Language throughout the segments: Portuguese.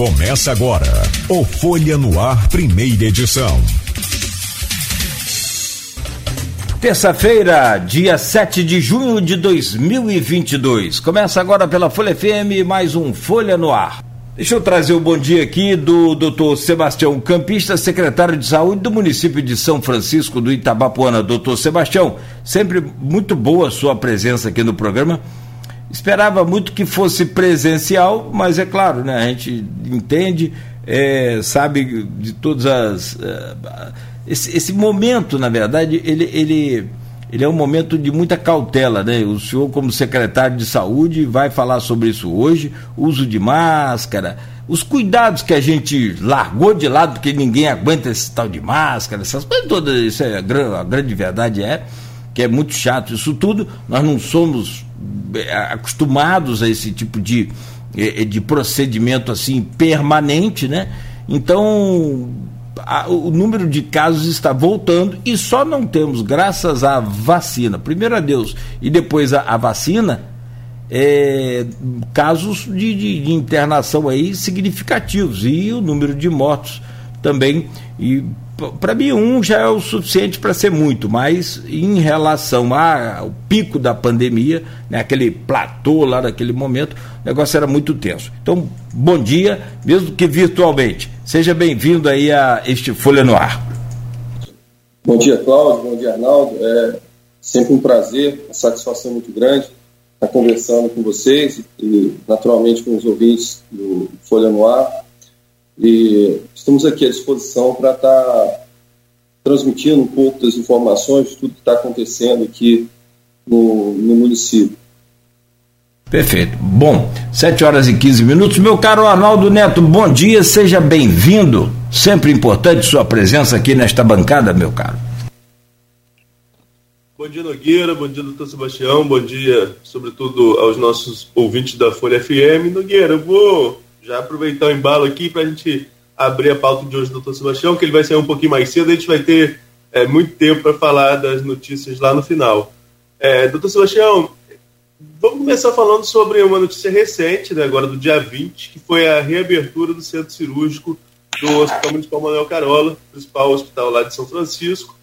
Começa agora o Folha no Ar, primeira edição. Terça-feira, dia 7 de junho de 2022. Começa agora pela Folha FM mais um Folha no Ar. Deixa eu trazer o bom dia aqui do Dr. Sebastião Campista, secretário de Saúde do município de São Francisco do Itabapuana. Doutor Sebastião, sempre muito boa a sua presença aqui no programa. Esperava muito que fosse presencial, mas é claro, né? A gente entende, é, sabe de todas as. Uh, esse, esse, momento, na verdade, ele, ele, ele é um momento de muita cautela, né? O senhor, como secretário de saúde, vai falar sobre isso hoje: uso de máscara, os cuidados que a gente largou de lado, porque ninguém aguenta esse tal de máscara, essas coisas todas, isso é, a grande verdade é que é muito chato isso tudo. Nós não somos é, acostumados a esse tipo de, é, é, de procedimento assim permanente, né? Então a, o número de casos está voltando e só não temos, graças à vacina, primeiro a Deus e depois a, a vacina, é, casos de, de, de, internação aí significativos e o número de mortos também. E para mim um já é o suficiente para ser muito, mas em relação ao pico da pandemia, né, aquele platô lá naquele momento, o negócio era muito tenso. Então, bom dia, mesmo que virtualmente. Seja bem-vindo aí a este Folha no Ar. Bom dia, Cláudio. Bom dia, Arnaldo. É sempre um prazer, uma satisfação muito grande estar conversando com vocês e, naturalmente, com os ouvintes do Folha no Ar. E estamos aqui à disposição para estar tá transmitindo um pouco das informações de tudo que está acontecendo aqui no, no município. Perfeito. Bom, 7 horas e 15 minutos. Meu caro Arnaldo Neto, bom dia, seja bem-vindo. Sempre importante sua presença aqui nesta bancada, meu caro. Bom dia, Nogueira. Bom dia, doutor Sebastião. Bom dia, sobretudo, aos nossos ouvintes da Folha FM. Nogueira, eu vou já aproveitar o embalo aqui para a gente abrir a pauta de hoje do doutor Sebastião, que ele vai sair um pouquinho mais cedo, a gente vai ter é, muito tempo para falar das notícias lá no final. É, doutor Sebastião, vamos começar falando sobre uma notícia recente, né, agora do dia 20, que foi a reabertura do centro cirúrgico do Hospital Municipal Manuel Carola, principal hospital lá de São Francisco,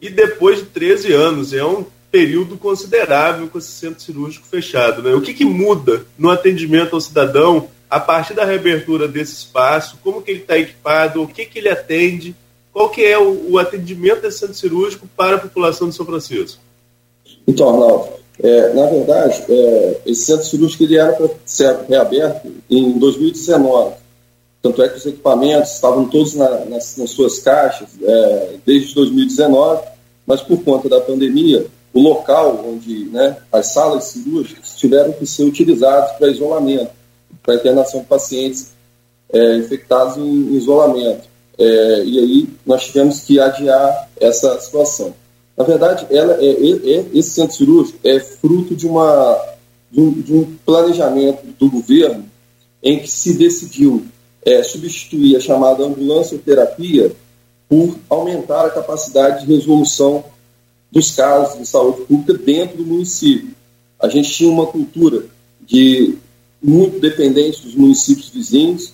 e depois de 13 anos, é um período considerável com esse centro cirúrgico fechado. Né? O que, que muda no atendimento ao cidadão a partir da reabertura desse espaço, como que ele está equipado, o que, que ele atende, qual que é o, o, atendimento desse centro cirúrgico para a população de São Francisco? Então, Arnaldo, é, na verdade, é, esse centro cirúrgico ele era para ser reaberto em 2019. Tanto é que os equipamentos estavam todos na, nas, nas, suas caixas é, desde 2019, mas por conta da pandemia, o local onde né, as salas cirúrgicas tiveram que ser utilizadas para isolamento para internação de pacientes é, infectados em isolamento. É, e aí nós tivemos que adiar essa situação. Na verdade, ela é, é, é esse centro cirúrgico é fruto de, uma, de um, de, um, planejamento do governo em que se decidiu é, substituir a chamada ambulância terapia por aumentar a capacidade de resolução dos casos de saúde pública dentro do município. A gente tinha uma cultura de muito dependente dos municípios vizinhos.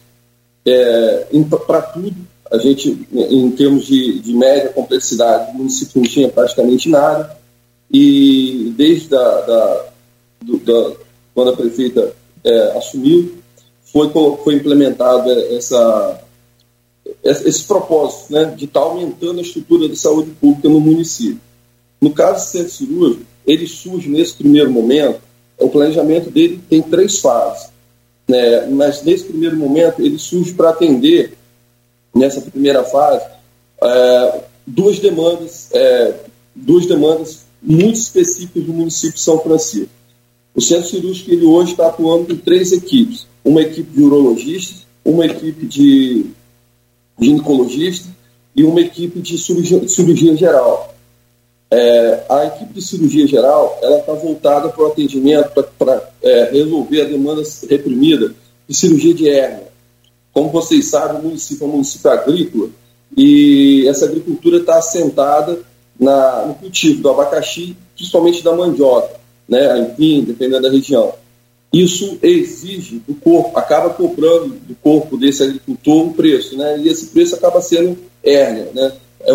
É, para tudo, a gente, em termos de, de média complexidade, o município não tinha praticamente nada. E desde da, da, do, da quando a prefeita é, assumiu, foi, foi implementado essa, esse propósito né, de estar tá aumentando a estrutura de saúde pública no município. No caso do centro cirúrgico, ele surge nesse primeiro momento o planejamento dele tem três fases. Né? Mas nesse primeiro momento ele surge para atender, nessa primeira fase, é, duas demandas, é, duas demandas muito específicas do município de São Francisco. O centro cirúrgico ele hoje está atuando com três equipes: uma equipe de urologistas, uma equipe de ginecologistas e uma equipe de cirurgia, cirurgia geral. É, a equipe de cirurgia geral ela está voltada para o atendimento, para é, resolver a demanda reprimida de cirurgia de hérnia. Como vocês sabem, o município é um município agrícola e essa agricultura está assentada na, no cultivo do abacaxi, principalmente da mandioca, né, enfim, dependendo da região. isso exige do corpo, acaba comprando do corpo desse agricultor um preço, né? E esse preço acaba sendo hérnia, né? É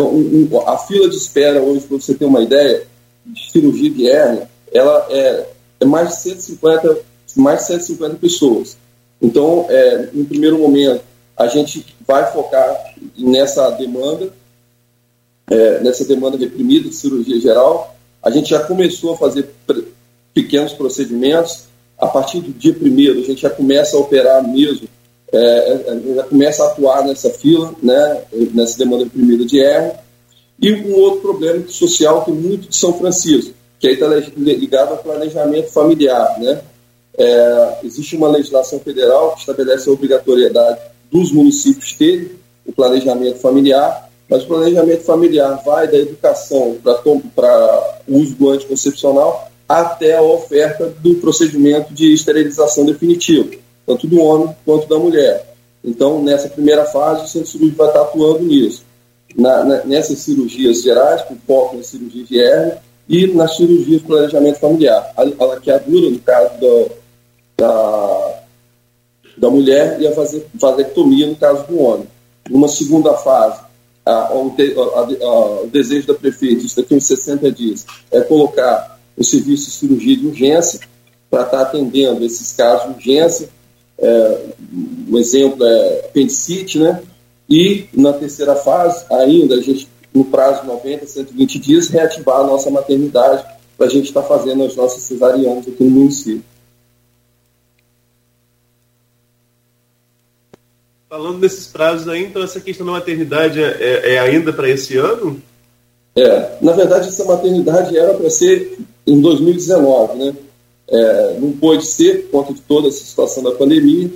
a fila de espera hoje, para você ter uma ideia, de cirurgia de hérnia, ela é, é mais de 150, mais de 150 pessoas. Então, é, no primeiro momento, a gente vai focar nessa demanda, é, nessa demanda reprimida de cirurgia geral. A gente já começou a fazer pequenos procedimentos, a partir do dia primeiro, a gente já começa a operar mesmo, é, é já começa a atuar nessa fila, né, nessa demanda primeira de R. E um outro problema social que muito de São Francisco, que aí está ligado ao planejamento familiar. Né? É, existe uma legislação federal que estabelece a obrigatoriedade dos municípios terem o planejamento familiar, mas o planejamento familiar vai da educação para o uso do anticoncepcional até a oferta do procedimento de esterilização definitiva, tanto do homem quanto da mulher. Então, nessa primeira fase, o centro cirúrgico vai estar atuando nisso. Na, na, nessas cirurgias gerais, com foco na cirurgia de hérnia e nas cirurgias de planejamento familiar. A, a laqueadura, no caso do, da, da mulher, e a vasectomia, no caso do homem. Numa segunda fase, a, o, desejo da prefeita, isso daqui em 60 dias, é colocar o serviço de cirurgia de urgência para estar atendendo esses casos de urgência. É, um exemplo é apendicite, né? E na terceira fase, ainda, a gente, no prazo de 90, 120 dias, reativar a nossa maternidade para a gente estar tá fazendo as nossas cesarianas aqui no município. Falando desses prazos aí, então essa questão da maternidade é, é, é ainda para esse ano? É, na verdade, essa maternidade era para ser em 2019, né? É, não pôde ser por conta de toda essa situação da pandemia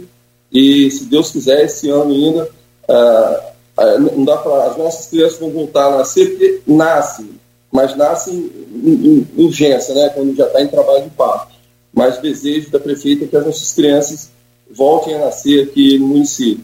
e, se Deus quiser, esse ano ainda, ah, não dá para as nossas crianças vão voltar a nascer porque nascem, mas nascem em, em urgência, né? Quando já está em trabalho de parto. Mas desejo da prefeita que as nossas crianças voltem a nascer aqui no município.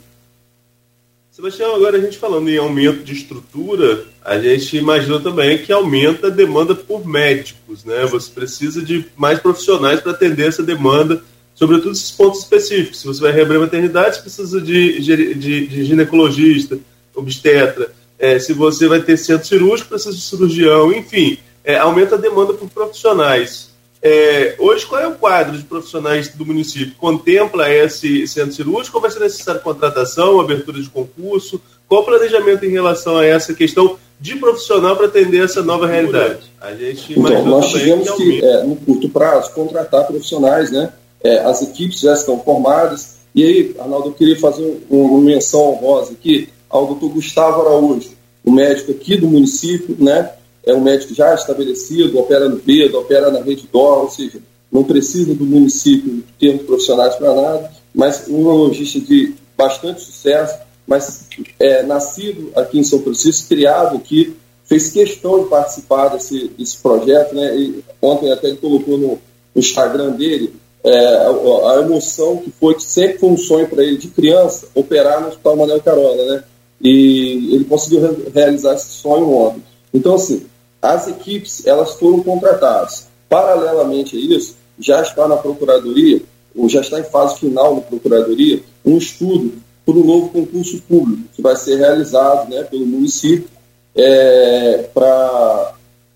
Sebastião, agora a gente falando em aumento de estrutura, a gente imagina também que aumenta a demanda por médicos, né? Você precisa de mais profissionais para atender essa demanda, sobretudo esses pontos específicos. Se você vai reabrir a maternidade, você precisa de, de, de ginecologista, obstetra. É, se você vai ter centro cirúrgico, precisa de cirurgião, enfim, é, aumenta a demanda por profissionais. É, hoje, qual é o quadro de profissionais do município? Contempla esse centro cirúrgico ou vai ser necessário contratação, abertura de concurso? Qual o planejamento em relação a essa questão de profissional para atender essa nova realidade? A gente então, nós tivemos que, que é, no curto prazo, contratar profissionais, né? É, as equipes já estão formadas. E aí, Arnaldo, eu queria fazer uma menção honrosa aqui ao doutor Gustavo Araújo, o médico aqui do município, né? É um médico já estabelecido, opera no Pedro, opera na rede DOR, ou seja, não precisa do município ter profissionais para nada, mas um urologista de bastante sucesso, mas é, nascido aqui em São Francisco, criado aqui, fez questão de participar desse, desse projeto, né? E ontem até ele colocou no, no Instagram dele é, a, a, emoção que foi, que sempre foi um sonho para ele de criança, operar no Hospital Manuel Carola, né? E ele conseguiu re realizar esse sonho ontem. Então, assim, as equipes elas foram contratadas. Paralelamente a isso, já está na Procuradoria, ou já está em fase final na Procuradoria, um estudo para um novo concurso público que vai ser realizado né, pelo município é, para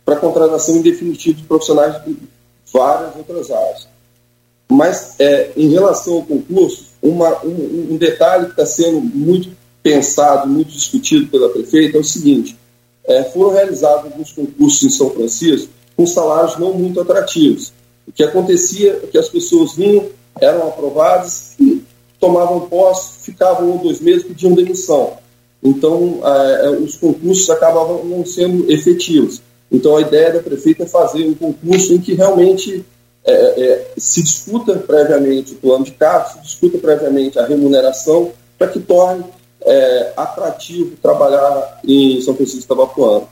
a contratação definitivo de profissionais de várias outras áreas. Mas, é, em relação ao concurso, uma, um, um detalhe que está sendo muito pensado, muito discutido pela prefeita é o seguinte: é, foram realizados alguns concursos em São Francisco com salários não muito atrativos. O que acontecia é que as pessoas vinham, eram aprovadas, tomavam posse, ficavam um ou dois meses, pediam demissão. Então, é, é, os concursos acabavam não sendo efetivos. Então, a ideia da prefeita é fazer um concurso em que realmente é, é, se discuta previamente o plano de cargo, se discuta previamente a remuneração, para que torne é, atrativo trabalhar em São Francisco Tabapuano.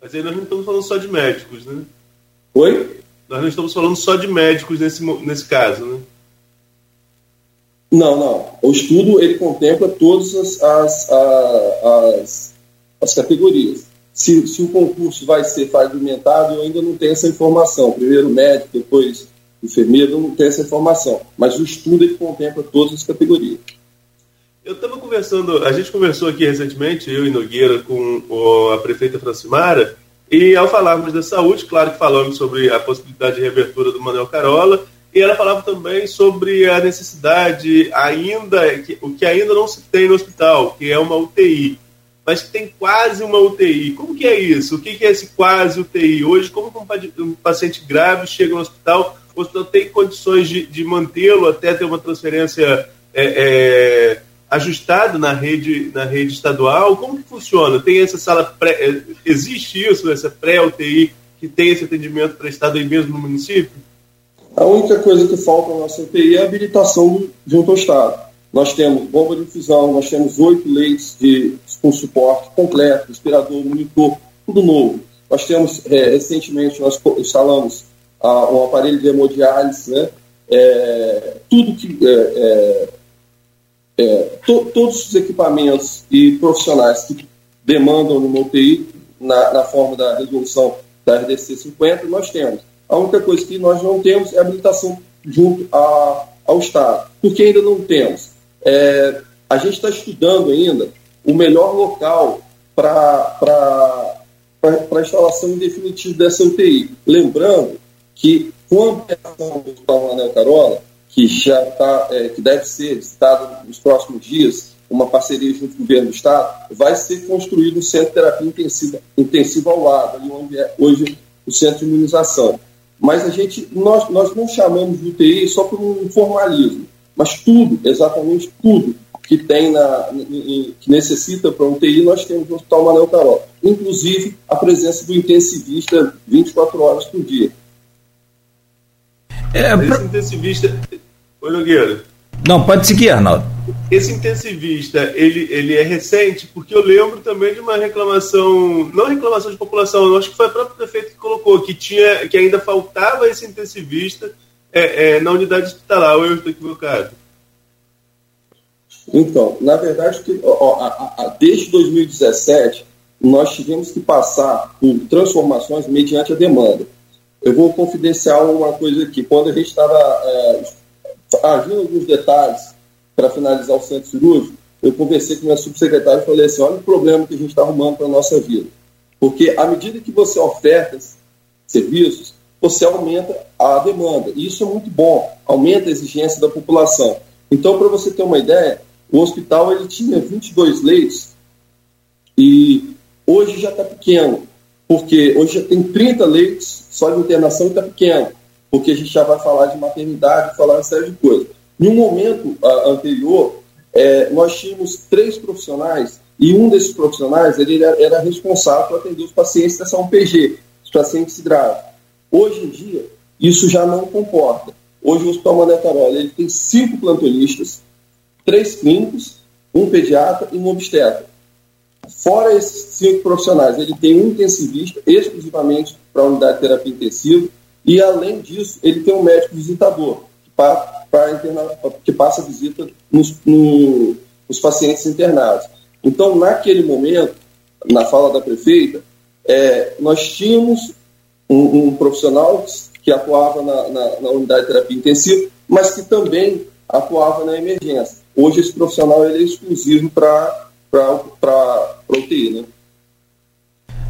Mas aí nós não estamos falando só de médicos, né? Oi? Nós não estamos falando só de médicos nesse, nesse caso, né? Não, não. O estudo ele contempla todas as, as, as, as categorias. Se, se, o concurso vai ser fragmentado, eu ainda não tenho essa informação. Primeiro médico, depois enfermeiro, não tem essa informação. Mas o estudo ele contempla todas as categorias. Eu estava conversando, a gente conversou aqui recentemente, eu e Nogueira, com a prefeita Francimara, e ao falarmos da saúde, claro que falamos sobre a possibilidade de reabertura do Manuel Carola, e ela falava também sobre a necessidade ainda, o que ainda não se tem no hospital, que é uma UTI. Mas que tem quase uma UTI. Como que é isso? O que é esse quase UTI? Hoje, como um paciente grave chega no hospital, o hospital tem condições de, de mantê-lo até ter uma transferência é, é, ajustada na rede, na rede estadual? Como que funciona? Tem essa sala pré, é, existe isso, essa pré-UTI que tem esse atendimento prestado aí mesmo no município? A única coisa que falta na nossa UTI é a habilitação junto ao Estado. Nós temos bomba de infusão, nós temos oito leitos de, com suporte completo, respirador, monitor, tudo novo. Nós temos, é, recentemente, nós instalamos ah, um aparelho de hemodiálise, né? É, tudo que é, é to, todos os equipamentos e profissionais que demandam no UTI, na, na forma da resolução da RDC 50, nós temos. A única coisa que nós não temos é habilitação junto a, ao Estado. Porque ainda não temos. É, a gente está estudando ainda o melhor local para a instalação em definitivo dessa UTI. Lembrando que com a ampliação do Manuel Carola, que já está, é, que deve ser citado nos próximos dias, uma parceria junto com o governo do Estado, vai ser construído um centro de terapia intensiva, intensiva ao lado, ali onde é hoje o centro de imunização. Mas a gente, nós, nós não chamamos de UTI só por um formalismo, mas tudo, exatamente tudo que tem na, que necessita para UTI, nós temos no Hospital Manuel Carol. Inclusive a presença do intensivista 24 horas por dia. É, Esse intensivista, Oi, Nogueira. Não, pode seguir, Arnaldo. Esse intensivista, ele, ele é recente, porque eu lembro também de uma reclamação, não reclamação de população, acho que foi o próprio prefeito que colocou, que, tinha, que ainda faltava esse intensivista é, é, na unidade hospitalar, ou eu estou equivocado? Então, na verdade, que, ó, a, a, desde 2017, nós tivemos que passar por transformações mediante a demanda. Eu vou confidenciar uma coisa aqui. Quando a gente estava é, agindo alguns detalhes para finalizar o centro cirúrgico, eu conversei com minha subsecretária e falei assim, olha o problema que a gente está arrumando para a nossa vida. Porque à medida que você oferta serviços, você aumenta a demanda. E isso é muito bom, aumenta a exigência da população. Então, para você ter uma ideia, o hospital ele tinha 22 leitos e hoje já está pequeno, porque hoje já tem 30 leitos só de internação e está pequeno porque a gente já vai falar de maternidade, falar uma série de coisas. Em um momento anterior, é, nós tínhamos três profissionais e um desses profissionais ele era, era responsável por atender os pacientes dessa UPG, os pacientes graves. Hoje em dia, isso já não comporta. Hoje o Hospital Mané Carola ele tem cinco plantonistas, três clínicos, um pediatra e um obstetra. Fora esses cinco profissionais, ele tem um intensivista exclusivamente para a unidade de terapia intensiva, e, além disso, ele tem um médico visitador, que, pa, interna, que passa visita nos, no, nos pacientes internados. Então, naquele momento, na fala da prefeita, é, nós tínhamos um, um, profissional que atuava na, na, na, unidade de terapia intensiva, mas que também atuava na emergência. Hoje, esse profissional ele é exclusivo para UTI, né?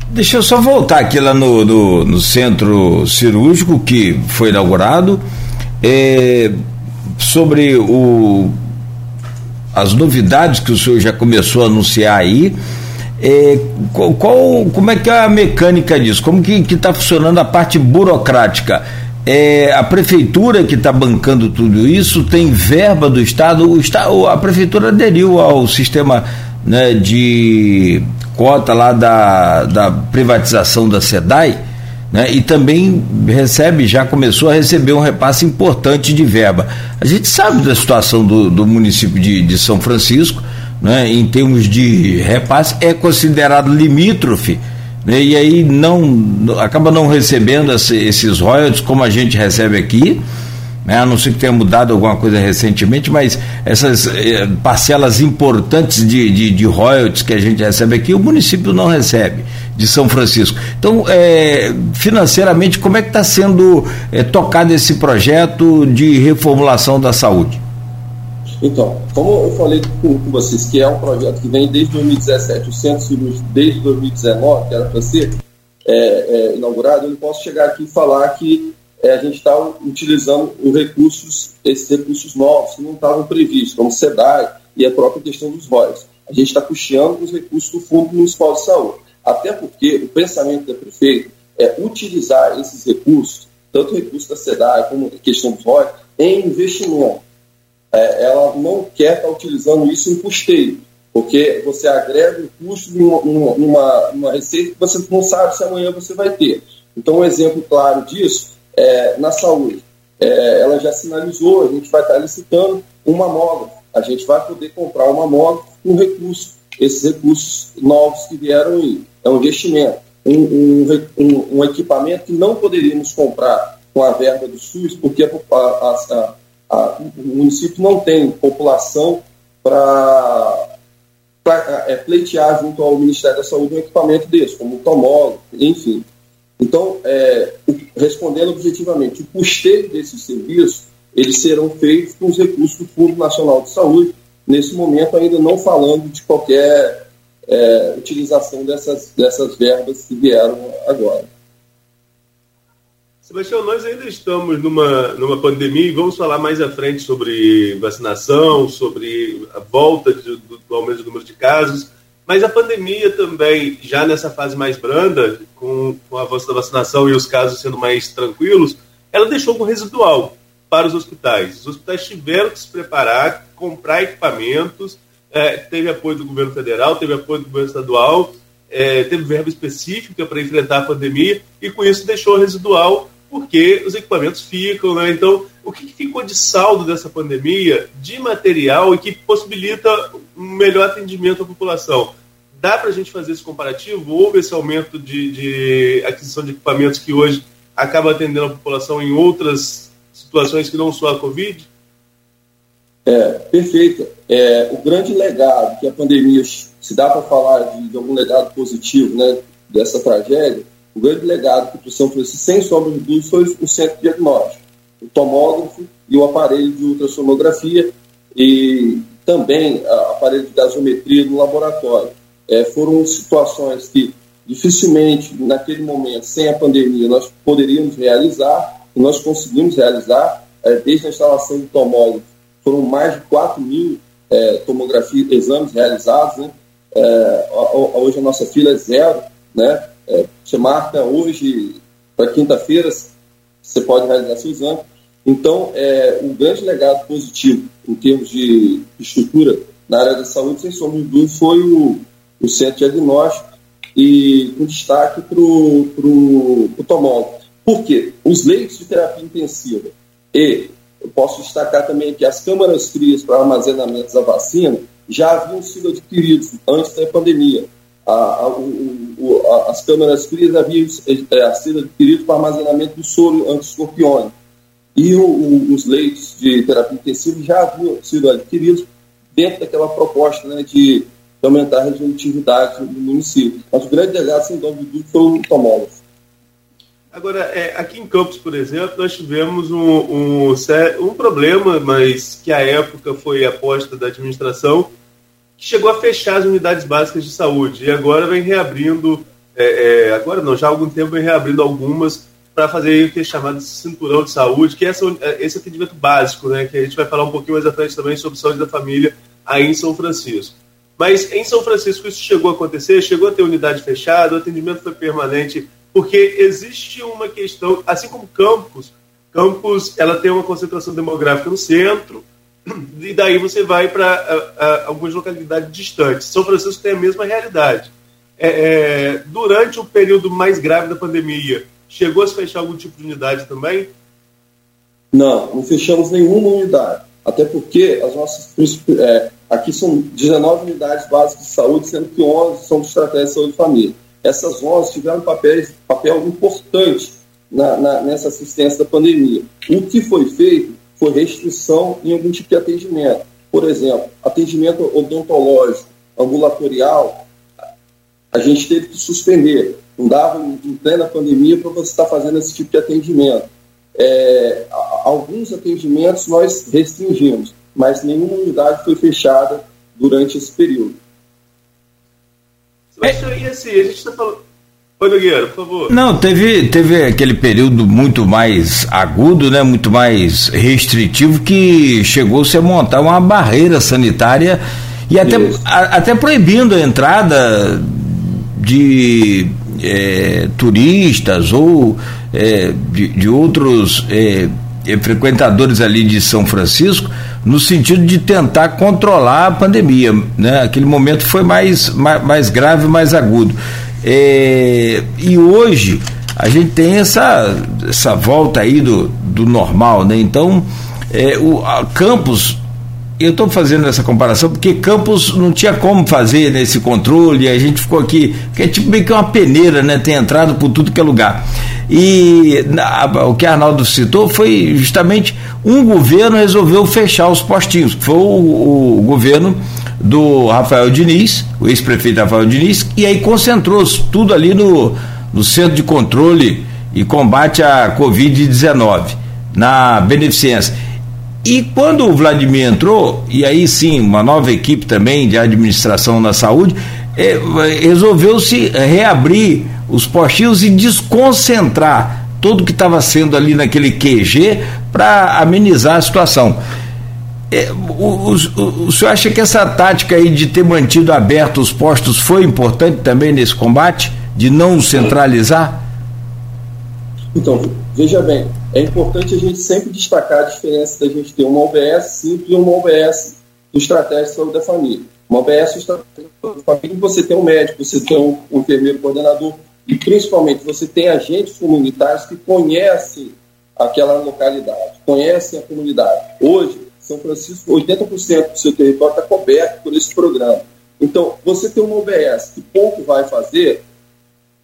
Deixa eu só voltar aqui lá no, no, no centro cirúrgico que foi inaugurado. É, sobre o, as novidades que o senhor já começou a anunciar aí. É, qual, qual, como é que é a mecânica disso? Como que está funcionando a parte burocrática? É, a prefeitura que está bancando tudo isso tem verba do Estado, o a prefeitura aderiu ao sistema né, de cota lá da, da privatização da SEDAI, né, e também recebe, já começou a receber um repasse importante de verba. A gente sabe da situação do, do município de, de São Francisco, né, em termos de repasse, é considerado limítrofe, né, e aí não acaba não recebendo esse, esses royalties como a gente recebe aqui, né? a não ser que tenha mudado alguma coisa recentemente, mas essas eh, parcelas importantes de, de, de, royalties que a gente recebe aqui, o município não recebe, de São Francisco. Então, eh, financeiramente, como é que está sendo eh, tocado esse projeto de reformulação da saúde? Então, como eu falei com, com, vocês, que é um projeto que vem desde 2017, o Centro Cirúrgico desde 2019, que era para ser é, é, inaugurado, eu não posso chegar aqui e falar que é, a gente está utilizando os recursos, esses recursos novos que não estavam previstos, como o SEDAI e a própria questão dos royalties. A gente está puxando os recursos do Fundo Municipal de Saúde. Até porque o pensamento da prefeita é utilizar esses recursos, tanto o recurso da SEDAI como a questão dos royalties, em investimento é, ela não quer estar utilizando isso em custeio, porque você agrega o custo numa, receita que você não sabe se amanhã você vai ter. Então, um exemplo claro disso é na saúde. É, ela já sinalizou, a gente vai estar licitando um mamógrafo. A gente vai poder comprar um mamógrafo com recurso, esses recursos novos que vieram aí. É um investimento. Um, um, um, equipamento que não poderíamos comprar com a verba do SUS, porque a, a, a o município não tem população para é, pleitear junto ao Ministério da Saúde um equipamento desse, como o tomógrafo, enfim. Então, é, respondendo objetivamente, o custeio desses serviços, eles serão feitos com os recursos do Fundo Nacional de Saúde, nesse momento ainda não falando de qualquer é, utilização dessas, dessas verbas que vieram agora. Sebastião, nós ainda estamos numa, numa pandemia e vamos falar mais à frente sobre vacinação, sobre a volta de, do, do aumento do número de casos, mas a pandemia também, já nessa fase mais branda, com, o avanço da vacinação e os casos sendo mais tranquilos, ela deixou um residual para os hospitais. Os hospitais tiveram que se preparar, comprar equipamentos, é, teve apoio do governo federal, teve apoio do governo estadual, é, teve verba específica para enfrentar a pandemia e com isso deixou residual porque os equipamentos ficam, né? Então, o que ficou de saldo dessa pandemia de material e que possibilita um melhor atendimento à população? Dá para a gente fazer esse comparativo? Houve esse aumento de, de, aquisição de equipamentos que hoje acaba atendendo a população em outras situações que não só a Covid? É, perfeito. É, o grande legado que a pandemia, se dá para falar de, de algum legado positivo né, dessa tragédia, o grande legado que o São Francisco, sem sombra de dúvida, foi o centro diagnóstico, o tomógrafo e o aparelho de ultrassonografia e também o aparelho de gasometria no laboratório. É, foram situações que dificilmente, naquele momento, sem a pandemia, nós poderíamos realizar, e nós conseguimos realizar, é, desde a instalação do tomógrafo, foram mais de 4 mil é, tomografias, exames realizados, né? É, hoje a nossa fila é zero, né? É, você marca hoje para quinta-feira, você pode realizar seu exame. Então, é, um grande legado positivo em termos de estrutura na área da saúde, sem sombra de dúvida, foi o, o centro diagnóstico e com destaque para o tomógrafo. Por quê? Os leitos de terapia intensiva e eu posso destacar também que as câmaras frias para armazenamento da vacina já haviam sido adquiridos antes da pandemia a, a, o, a, as câmeras frias haviam é, sido adquiridas para armazenamento do soro anti-escorpiônico. E o, o, os leitos de terapia intensiva já haviam sido adquiridos dentro daquela proposta né, de, aumentar a redutividade do município. Mas o grande legado, sem dúvida, foi o. Agora, é, aqui em Campos, por exemplo, nós tivemos um, um, um problema, mas que à época foi aposta da administração, que chegou a fechar as unidades básicas de saúde e agora vem reabrindo, é, é, agora não, já há algum tempo vem reabrindo algumas para fazer o que é chamado de cinturão de saúde, que é esse atendimento básico, né, que a gente vai falar um pouquinho mais à frente também sobre saúde da família aí em São Francisco. Mas em São Francisco isso chegou a acontecer, chegou a ter unidade fechada, o atendimento foi permanente, porque existe uma questão, assim como Campos, Campos ela tem uma concentração demográfica no centro, e daí você vai para algumas localidades distantes. São Francisco tem a mesma realidade. É, é, durante o período mais grave da pandemia, chegou a se fechar algum tipo de unidade também? Não, não fechamos nenhuma unidade. Até porque as nossas é, aqui são 19 unidades básicas de saúde, sendo que 11 são de estratégia de saúde e família. Essas 11 tiveram papel, papel importante na, na, nessa assistência da pandemia. O que foi feito foi restrição em algum tipo de atendimento. Por exemplo, atendimento odontológico, ambulatorial, a gente teve que suspender. Não dava em plena pandemia para você estar fazendo esse tipo de atendimento. É, alguns atendimentos nós restringimos, mas nenhuma unidade foi fechada durante esse período. Mas, e assim, a gente está falando. Oi, Nogueira, por favor. Não, teve, teve aquele período muito mais agudo, né, muito mais restritivo, que chegou-se a montar uma barreira sanitária e até, a, até proibindo a entrada de é, turistas ou é, de, de, outros é, é, frequentadores ali de São Francisco, no sentido de tentar controlar a pandemia. Né? Aquele momento foi mais, mais, mais grave, mais agudo. É, e hoje a gente tem essa, essa volta aí do, do normal, né? Então, é, o a Campos eu estou fazendo essa comparação porque Campos não tinha como fazer nesse controle, a gente ficou aqui, que é tipo meio que uma peneira, né? Tem entrado por tudo que é lugar. E o que Arnaldo citou foi justamente um governo resolveu fechar os postinhos, foi o, o governo do Rafael Diniz, o ex-prefeito Rafael Diniz, e aí concentrou tudo ali no, no Centro de Controle e Combate à Covid-19, na Beneficência. E quando o Vladimir entrou, e aí sim, uma nova equipe também de administração na saúde, é, resolveu-se reabrir os postinhos e desconcentrar tudo que estava sendo ali naquele QG para amenizar a situação. É, o, o, o, senhor acha que essa tática aí de ter mantido abertos os postos foi importante também nesse combate? De não centralizar? Então, veja bem, é importante a gente sempre destacar a diferença da gente ter uma OBS simples e uma OBS do de Saúde da Família. Uma OBS Estratégia da Família, você tem um médico, você tem um, um enfermeiro coordenador e, principalmente, você tem agentes comunitários que conhecem aquela localidade, conhecem a comunidade. Hoje, São Francisco, 80% do seu território está coberto por esse programa. Então, você ter uma OBS que pouco vai fazer,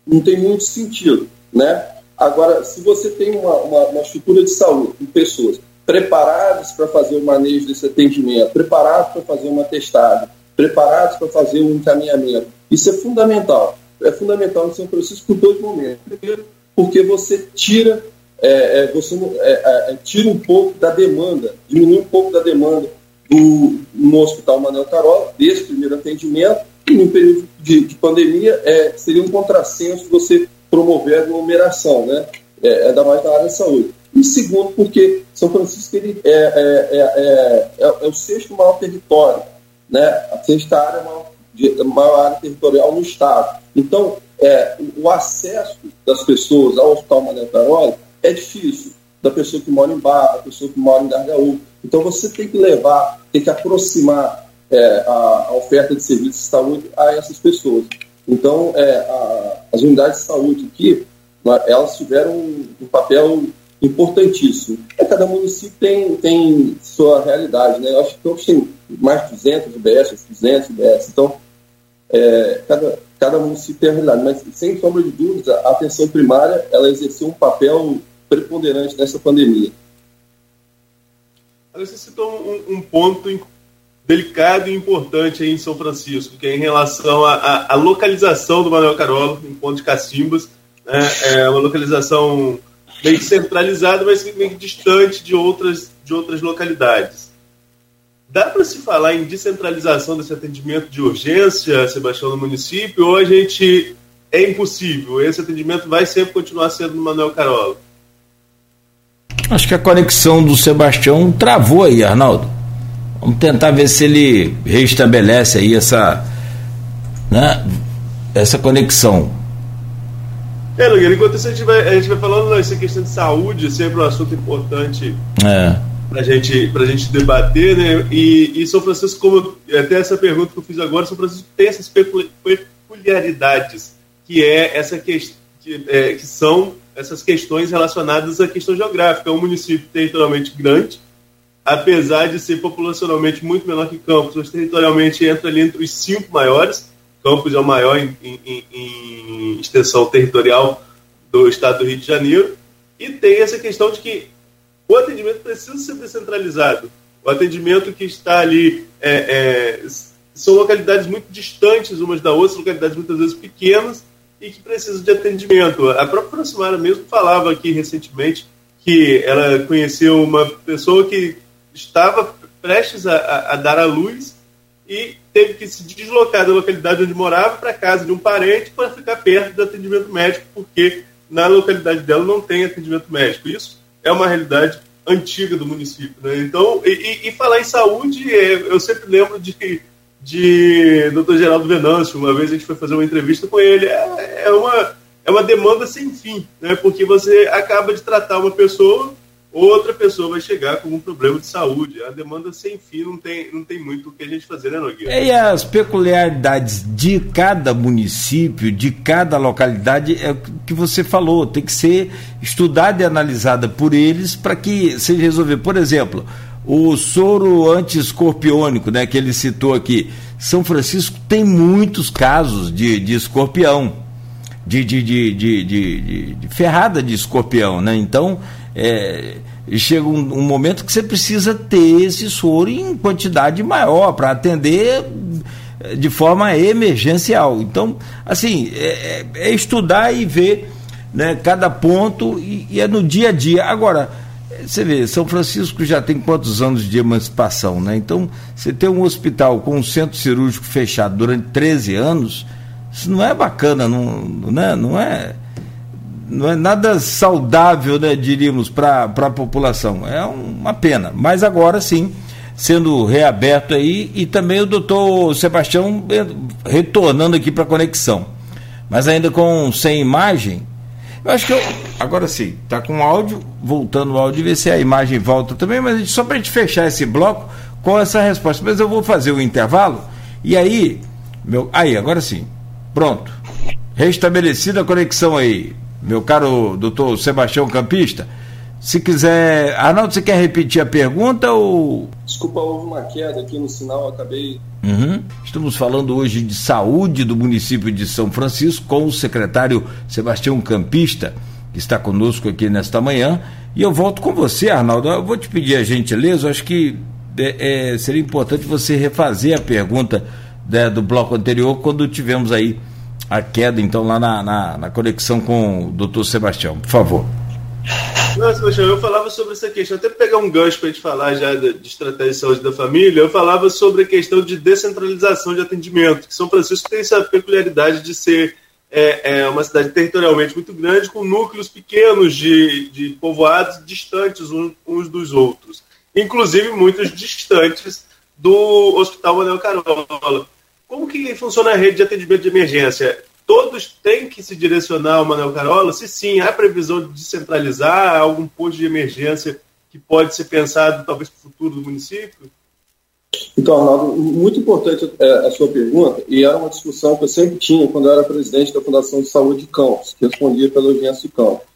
não tem muito sentido, né? Agora, se você tem uma, uma, uma estrutura de saúde com pessoas preparadas para fazer o manejo desse atendimento, preparadas para fazer uma testagem, preparados para fazer um encaminhamento, isso é fundamental. É fundamental no São Francisco por dois momentos. Primeiro, porque você tira, é, é, você, é, é, tira um pouco da demanda, diminui um pouco da demanda do, no Hospital Manuel Carola, desse primeiro atendimento, e no período de, de pandemia é, seria um contrassenso você promover a aglomeração, né? É, ainda mais na área de saúde. E segundo, porque São Francisco ele é, é, é, é, o sexto maior território, né? a sexta área maior, de, maior área territorial no estado. Então, é, o acesso das pessoas ao Hospital Mané Caroli é difícil, da pessoa que mora em Barra, da pessoa que mora em Gargaú. Então, você tem que levar, tem que aproximar é, a, a, oferta de serviços de saúde a essas pessoas. Então, é, a, as unidades de saúde aqui, elas tiveram um, um papel importantíssimo. É, cada município tem, tem sua realidade, né? Eu acho que todos têm mais de 200 UBS, 200 UBS. Então, é, cada, cada município tem a realidade. Mas, sem sombra de dúvida, a atenção primária, ela exerceu um papel preponderante nessa pandemia. Você citou um, um ponto delicado e importante aí em São Francisco, que é em relação à localização do Manuel Carolo, em Ponte de Cacimbas. Né? É uma localização meio centralizada, mas meio distante de outras, de outras localidades. Dá para se falar em descentralização desse atendimento de urgência, Sebastião, no município, ou a gente é impossível? Esse atendimento vai sempre continuar sendo no Manuel Carolo? Acho que a conexão do Sebastião travou aí, Arnaldo. Vamos tentar ver se ele restabelece aí essa, né, essa conexão. É, Nogueira, enquanto isso a gente vai, a gente vai falando essa questão de saúde, sempre um assunto importante é. para gente, a gente debater, né? E, e São Francisco, como até essa pergunta que eu fiz agora, São Francisco tem essas peculiaridades, que é essa questão que, é, que são essas questões relacionadas à questão geográfica. É um município territorialmente grande, apesar de ser populacionalmente muito menor que Campos, mas territorialmente entra ali entre os cinco maiores. Campos é o maior em, em, em extensão territorial do estado do Rio de Janeiro. E tem essa questão de que o atendimento precisa ser descentralizado. O atendimento que está ali é, é, são localidades muito distantes umas da outra, localidades muitas vezes pequenas e que precisam de atendimento. A própria Francimara mesmo falava aqui recentemente que ela conheceu uma pessoa que estava prestes a, a dar à luz e teve que se deslocar da localidade onde morava para casa de um parente para ficar perto do atendimento médico, porque na localidade dela não tem atendimento médico. Isso é uma realidade antiga do município. Né? Então, e, e, falar em saúde, é, eu sempre lembro de de Dr. Geraldo Venâncio. Uma vez a gente foi fazer uma entrevista com ele. É, é, uma, é uma demanda sem fim, né? porque você acaba de tratar uma pessoa, outra pessoa vai chegar com um problema de saúde. A demanda sem fim não tem, não tem muito o que a gente fazer, né, Nogueira? E as peculiaridades de cada município, de cada localidade, é o que você falou, tem que ser estudada e analisada por eles para que seja resolvido. Por exemplo, o soro anti-escorpiônico, né, que ele citou aqui. São Francisco tem muitos casos de, de escorpião, de, de, de, de, de, de ferrada de escorpião, né? Então, é, chega um, um, momento que você precisa ter esse soro em quantidade maior para atender de forma emergencial. Então, assim, é, é, é estudar e ver né, cada ponto e, e é no dia a dia. Agora, você vê, São Francisco já tem quantos anos de emancipação, né? Então, você ter um hospital com um centro cirúrgico fechado durante 13 anos, isso não é bacana, não, não, é, não é, não é nada saudável, né, diríamos, para a população. É uma pena. Mas agora sim, sendo reaberto aí, e também o doutor Sebastião retornando aqui para a conexão. Mas ainda com sem imagem, eu acho que eu. Agora sim, tá com áudio, voltando o áudio, ver se a imagem volta também, mas só para a gente fechar esse bloco com essa resposta. Mas eu vou fazer o intervalo e aí. Meu, aí, agora sim. Pronto. Restabelecida a conexão aí, meu caro doutor Sebastião Campista. Se quiser. Arnaldo, você quer repetir a pergunta ou. Desculpa, houve uma queda aqui no sinal, acabei. Uhum. Estamos falando hoje de saúde do município de São Francisco com o secretário Sebastião Campista, que está conosco aqui nesta manhã. E eu volto com você, Arnaldo. Eu vou te pedir a gentileza, eu acho que é, é, seria importante você refazer a pergunta né, do bloco anterior, quando tivemos aí a queda, então, lá na, na, na conexão com o doutor Sebastião. Por favor. Nossa, Sebastião, eu falava sobre essa questão, até pegar um gancho para a gente falar já de, estratégia de saúde da família, eu falava sobre a questão de descentralização de atendimento, que São Francisco tem essa peculiaridade de ser é, é uma cidade territorialmente muito grande, com núcleos pequenos de, de povoados distantes uns dos outros, inclusive muitos distantes do Hospital Manuel Carola. Como que funciona a rede de atendimento de emergência? todos têm que se direcionar ao Manuel Carola? Se sim, há previsão de descentralizar algum posto de emergência que pode ser pensado talvez para o futuro do município? Então, Arnaldo, muito importante é, a sua pergunta, e era uma discussão que eu sempre tinha quando eu era presidente da Fundação de Saúde de Campos, que respondia pela urgência de Campos.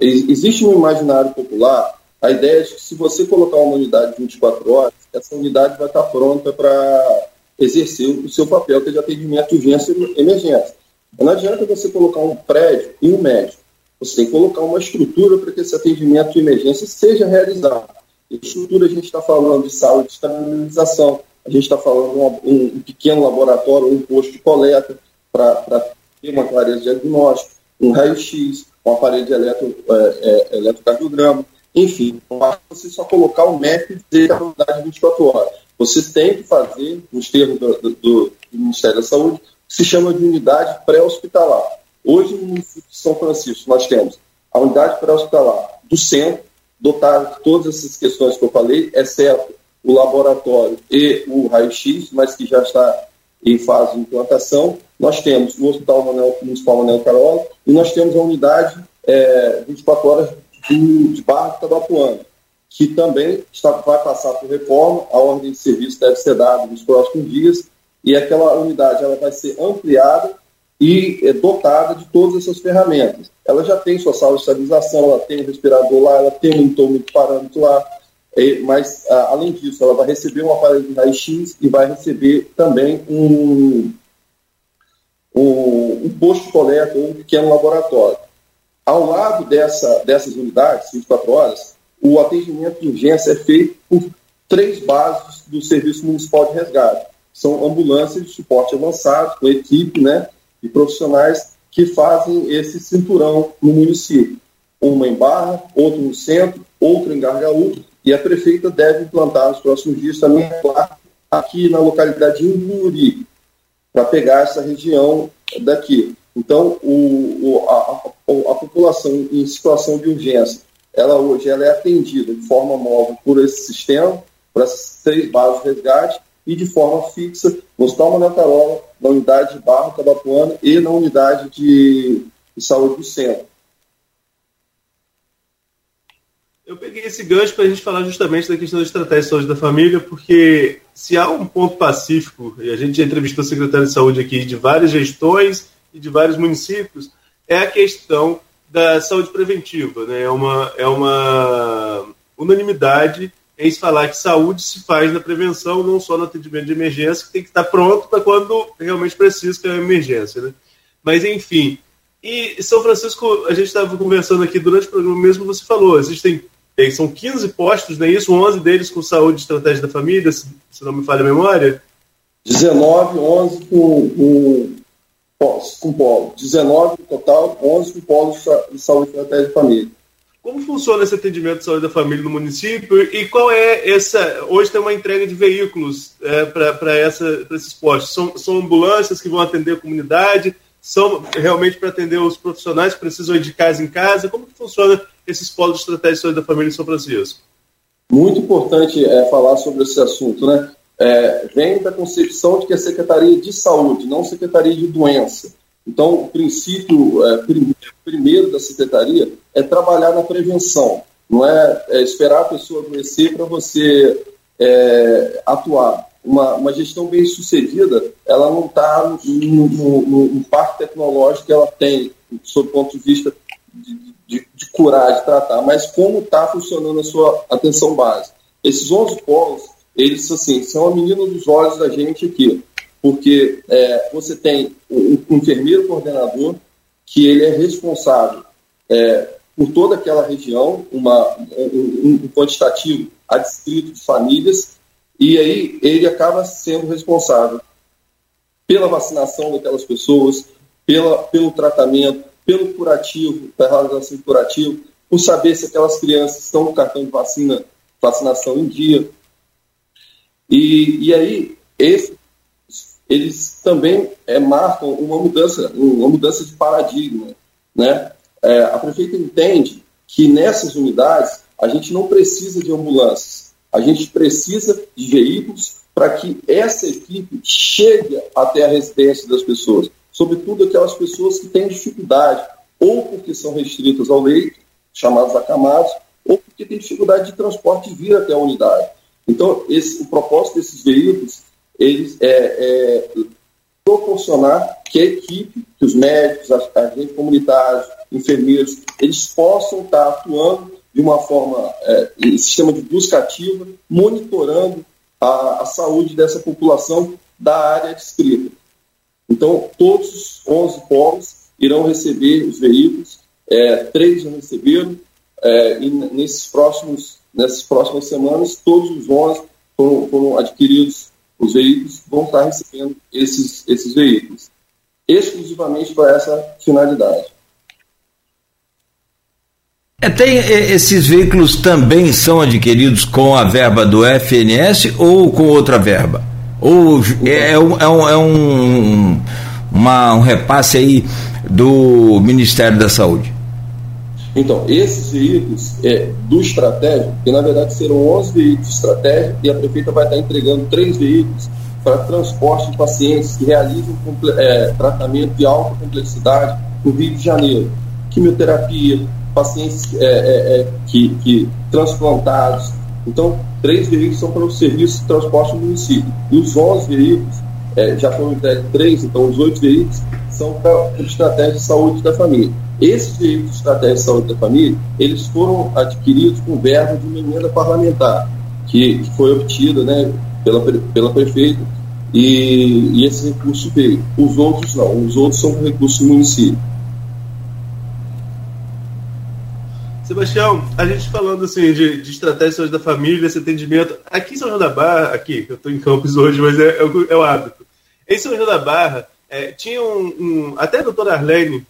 Existe no imaginário popular a ideia de que se você colocar uma unidade de 24 horas, essa unidade vai estar pronta para exercer o seu papel, que é de atendimento urgência e emergência. Não adianta você colocar um prédio e um médico. Você tem que colocar uma estrutura para que esse atendimento de emergência seja realizado. Em estrutura, a gente está falando de saúde de estabilização, a gente está falando um, um, pequeno laboratório, um posto de coleta para ter uma clareza de diagnóstico, um raio-x, um aparelho de eletro, é, é, eletrocardiograma, enfim, basta você só colocar o MEC e dizer que a unidade de 24 horas. Você tem que fazer, nos termos do, do, do Ministério da Saúde, se chama de unidade pré-hospitalar. Hoje, no município de São Francisco, nós temos a unidade pré-hospitalar do centro, dotada de todas essas questões que eu falei, exceto o laboratório e o raio-x, mas que já está em fase de implantação. Nós temos o Hospital Manuel, Municipal Manuel Carola e nós temos a unidade é, 24 horas de, de Barra Tabapuana, que também está, vai passar por reforma. A ordem de serviço deve ser dada nos próximos dias e aquela unidade ela vai ser ampliada e é, dotada de todas essas ferramentas. Ela já tem sua sala de estabilização, ela tem um respirador lá, ela tem um de parâmetro lá, é, mas a, além disso, ela vai receber um aparelho de raio-x e vai receber também um, um, um posto de coleta ou um pequeno laboratório. Ao lado dessa, dessas unidades, 24 horas, o atendimento de urgência é feito por três bases do Serviço Municipal de Resgate. São ambulâncias de suporte avançado, com equipe né, e profissionais que fazem esse cinturão no município. Uma em Barra, outra no centro, outra em Gargaú, e a prefeita deve implantar nos próximos dias também aqui na localidade de Imburi, para pegar essa região daqui. Então, o, o, a, a, população em situação de urgência, ela hoje ela é atendida de forma móvel por esse sistema, por essas três bases de resgate, e de forma fixa no Hospital Manatarola, na unidade de Barro Cabapuana e na unidade de, de saúde do centro. Eu peguei esse gancho para a gente falar justamente da questão da estratégia de saúde da família, porque se há um ponto pacífico, e a gente já entrevistou o secretário de saúde aqui de várias gestões e de vários municípios, é a questão da saúde preventiva. Né? É, uma, é uma unanimidade em se falar que saúde se faz na prevenção, não só no atendimento de emergência, que tem que estar pronto para quando realmente precisa, que é uma emergência. Né? Mas, enfim. E São Francisco, a gente estava conversando aqui durante o programa mesmo, você falou, existem são 15 postos, não é isso? 11 deles com saúde e estratégia da família, se, não me falha a memória? 19, 11 com, com, com polo. 19 no total, 11 com polo de saúde e estratégia da família. Como funciona esse atendimento de saúde da família no município e qual é essa. Hoje tem uma entrega de veículos é, para esses postos. São, são ambulâncias que vão atender a comunidade? São realmente para atender os profissionais que precisam ir de casa em casa? Como que funciona esses polos de estratégia de saúde da família em São Francisco? Muito importante é, falar sobre esse assunto, né? É, vem da concepção de que é Secretaria de Saúde, não Secretaria de Doença. Então, o princípio é, primeiro da Secretaria é trabalhar na prevenção, não é, é esperar a pessoa adoecer para você é, atuar. Uma, uma, gestão bem sucedida, ela não está no, no, no, no parque tecnológico que ela tem, sob o ponto de vista de, de, de curar, de tratar, mas como está funcionando a sua atenção básica. Esses 11 polos, eles assim, são a menina dos olhos da gente aqui, porque é, você tem um, um enfermeiro coordenador que ele é responsável é, por toda aquela região, uma, um, um quantitativo adstrito de famílias, e aí ele acaba sendo responsável pela vacinação daquelas pessoas, pela, pelo tratamento, pelo curativo, pela realização curativo, por saber se aquelas crianças estão com cartão de vacina, vacinação em dia. E, e aí, esse, eles também é, marcam uma mudança, uma mudança de paradigma. Né? É, a prefeita entende que nessas unidades a gente não precisa de ambulâncias, a gente precisa de veículos para que essa equipe chegue até a residência das pessoas sobretudo aquelas pessoas que têm dificuldade, ou porque são restritas ao leito, chamados acamados, ou porque têm dificuldade de transporte de vir até a unidade. Então, esse, o propósito desses veículos eles, é, é proporcionar que a equipe, que os médicos, agentes comunitários, enfermeiros, eles possam estar atuando de uma forma, é, em sistema de busca ativa, monitorando a, a saúde dessa população da área descrita. Então, todos os 11 polos irão receber os veículos, é, três já receberam, é, e nesses próximos, nessas próximas semanas, todos os 11 foram, foram adquiridos, os veículos vão estar recebendo esses, esses veículos, exclusivamente para essa finalidade. É, tem, esses veículos também são adquiridos com a verba do FNS ou com outra verba? Ou é, é, um, é, um, é um, uma, um repasse aí do Ministério da Saúde? Então, esses veículos é, do estratégia, que na verdade serão 11 veículos de estratégia, e a prefeita vai estar entregando três veículos para transporte de pacientes que realizam é, tratamento de alta complexidade no Rio de Janeiro. Quimioterapia, pacientes é, é, é que, que transplantados. Então, três veículos são para o serviço de transporte no município. E os 11 veículos, é, já foram entregues três, então os oito veículos são para a estratégia de saúde da família. Esses veículos de estratégia de saúde da família, eles foram adquiridos com verba de uma emenda parlamentar, que, que foi obtida né, pela, pela prefeita, e, e, esse recurso veio. Os outros não, os outros são recursos do município. Sebastião, a gente falando assim de, de estratégias da família, esse atendimento. Aqui em São João da Barra, aqui, eu estou em Campos hoje, mas é, é, o, é o hábito. Em São João da Barra, é, tinha um, um, Até a doutora Arlene,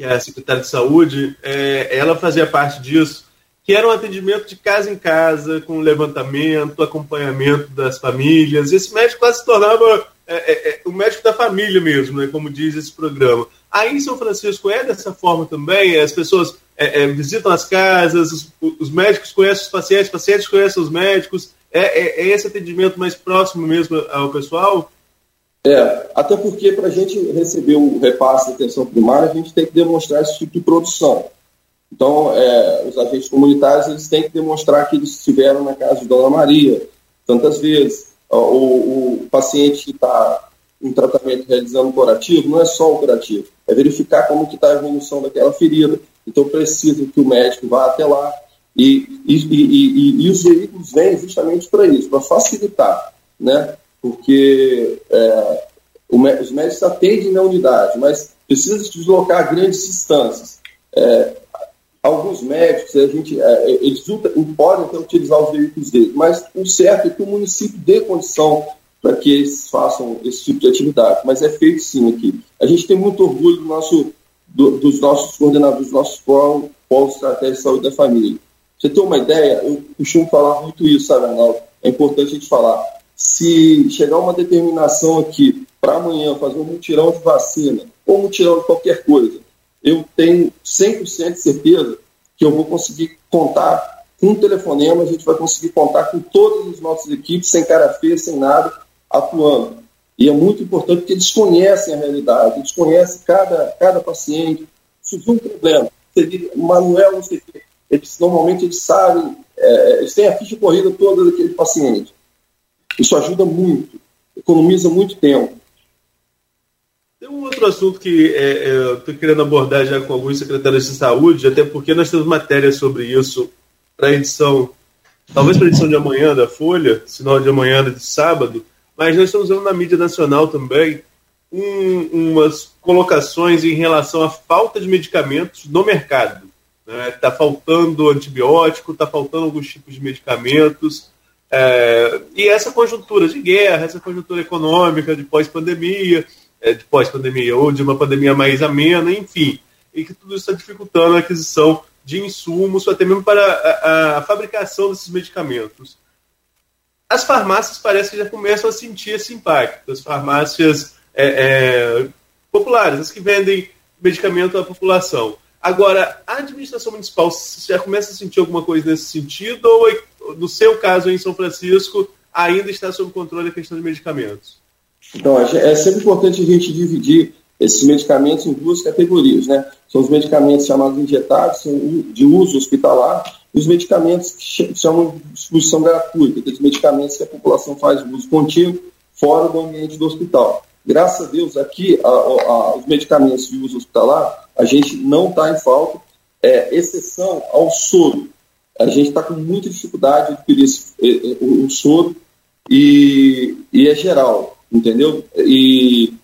que é a secretária de saúde, é, ela fazia parte disso, que era um atendimento de casa em casa, com levantamento, acompanhamento das famílias. Esse médico quase se tornava é, é, é, o médico da família mesmo, né, como diz esse programa. Aí em São Francisco é dessa forma também, as pessoas é, é, visitam as casas, os, os, médicos conhecem os pacientes, os pacientes conhecem os médicos. É, é, é esse atendimento mais próximo mesmo ao pessoal? É, até porque para a gente receber o repasse da atenção primária, a gente tem que demonstrar esse tipo de produção. Então, é, os agentes comunitários eles têm que demonstrar que eles estiveram na casa de Dona Maria tantas vezes. O, o paciente que está em tratamento realizando curativo não é só o curativo, é verificar como está a evolução daquela ferida. Então, precisa que o médico vá até lá. E, e, e, e os veículos vêm justamente para isso, para facilitar, né? Porque é, os médicos atendem na unidade, mas precisa se deslocar grandes distâncias. É, alguns médicos, a gente, é, eles podem até utilizar os veículos deles, mas o certo é que o município dê condição para que eles façam esse tipo de atividade. Mas é feito sim aqui. A gente tem muito orgulho do nosso do, dos nossos coordenadores, dos nossos polos, polos de saúde da família. Você tem uma ideia? Eu costumo falar muito isso, sabe, Arnaldo? É importante a gente falar. Se chegar uma determinação aqui para amanhã fazer um mutirão de vacina ou um mutirão de qualquer coisa, eu tenho 100% de certeza que eu vou conseguir contar com um telefonema, a gente vai conseguir contar com todas as nossas equipes, sem cara feia, sem nada, atuando. E é muito importante porque eles conhecem a realidade, eles conhecem cada, cada paciente. Surgiu um problema, seria Manuel, não sei o quê. Eles, normalmente eles sabem, é, eles têm a ficha corrida toda daquele paciente. Isso ajuda muito, economiza muito tempo. Tem um outro assunto que é, é, eu estou querendo abordar já com alguns secretários de saúde, até porque nós temos matéria sobre isso para edição, talvez para edição de amanhã da Folha, não de amanhã de sábado, mas nós estamos vendo na mídia nacional também um, umas colocações em relação à falta de medicamentos no mercado. Está né? Tá faltando antibiótico, está faltando alguns tipos de medicamentos. É, e essa conjuntura de guerra, essa conjuntura econômica de pós-pandemia, é, de pós-pandemia ou de uma pandemia mais amena, enfim, e que tudo isso está dificultando a aquisição de insumos, até mesmo para a, a fabricação desses medicamentos as farmácias parece que já começam a sentir esse impacto. As farmácias é, é, populares, as que vendem medicamento à população. Agora, a administração municipal já começa a sentir alguma coisa nesse sentido, ou no seu caso em São Francisco, ainda está sob controle a questão de medicamentos? Então, é sempre importante a gente dividir esses medicamentos em duas categorias, né? São os medicamentos chamados injetados, de uso hospitalar, os medicamentos que chamam de distribuição gratuita, aqueles medicamentos que a população faz uso contínuo fora do ambiente do hospital. Graças a Deus, aqui, a, a, os medicamentos de uso hospitalar, a gente não está em falta, é, exceção ao soro. A gente está com muita dificuldade de adquirir esse, o, o soro e, e é geral, entendeu? E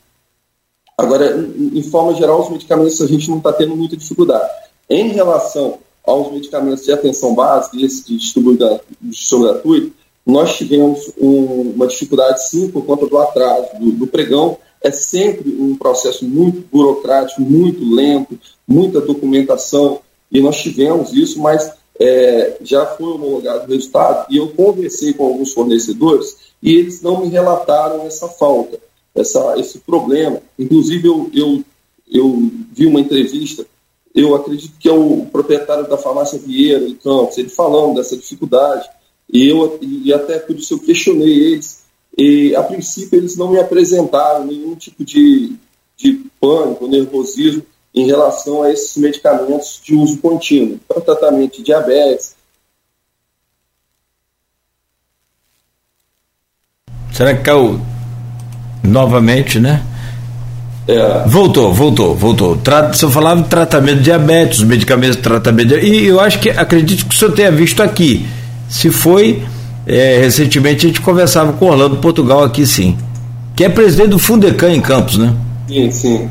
agora, em, forma geral, os medicamentos a gente não está tendo muita dificuldade. Em relação aos medicamentos de atenção básica, esse de distribuição gratuito, nós tivemos um, uma dificuldade sim por conta do atraso do, do, pregão. É sempre um processo muito burocrático, muito lento, muita documentação, e nós tivemos isso, mas é, já foi homologado o resultado, e eu conversei com alguns fornecedores e eles não me relataram essa falta, essa, esse problema. Inclusive, eu, eu, eu vi uma entrevista eu acredito que é o proprietário da farmácia Vieira, de Campos, ele falando dessa dificuldade, e, eu, e até por isso eu questionei eles, e a princípio eles não me apresentaram nenhum tipo de, de pânico, nervosismo em relação a esses medicamentos de uso contínuo, para tratamento de diabetes. Será que caiu novamente, né? É. Voltou, voltou, voltou. Tra o senhor falava de tratamento de diabetes, medicamentos de tratamento de E eu acho que, acredito que o senhor tenha visto aqui. Se foi, é, recentemente a gente conversava com Orlando Portugal aqui sim. Que é presidente do Fundecan em Campos, né? Sim, sim.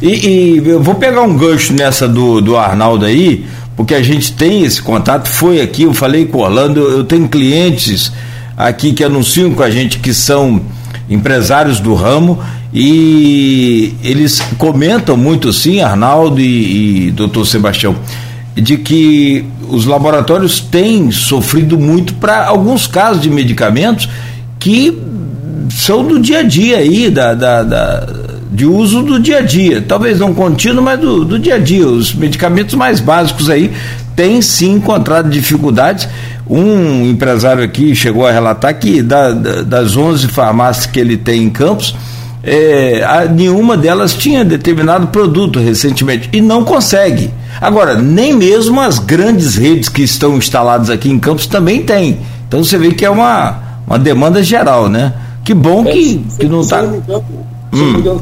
E, e, eu vou pegar um gancho nessa do, do Arnaldo aí, porque a gente tem esse contato, foi aqui, eu falei com o Orlando, eu tenho clientes aqui que anunciam com a gente que são empresários do ramo e eles comentam muito sim, Arnaldo e, e doutor Sebastião, de que os laboratórios têm sofrido muito para alguns casos de medicamentos que são do dia a dia aí, da, da, da, de uso do dia a dia. Talvez não contínuo, mas do, do dia a dia. Os medicamentos mais básicos aí têm sim encontrado dificuldades. Um empresário aqui chegou a relatar que da, da, das 11 farmácias que ele tem em Campos, é, a, nenhuma delas tinha determinado produto recentemente e não consegue. Agora, nem mesmo as grandes redes que estão instaladas aqui em Campos também têm. Então você vê que é uma, uma demanda geral, né? Que bom é, que, que não está. Hum.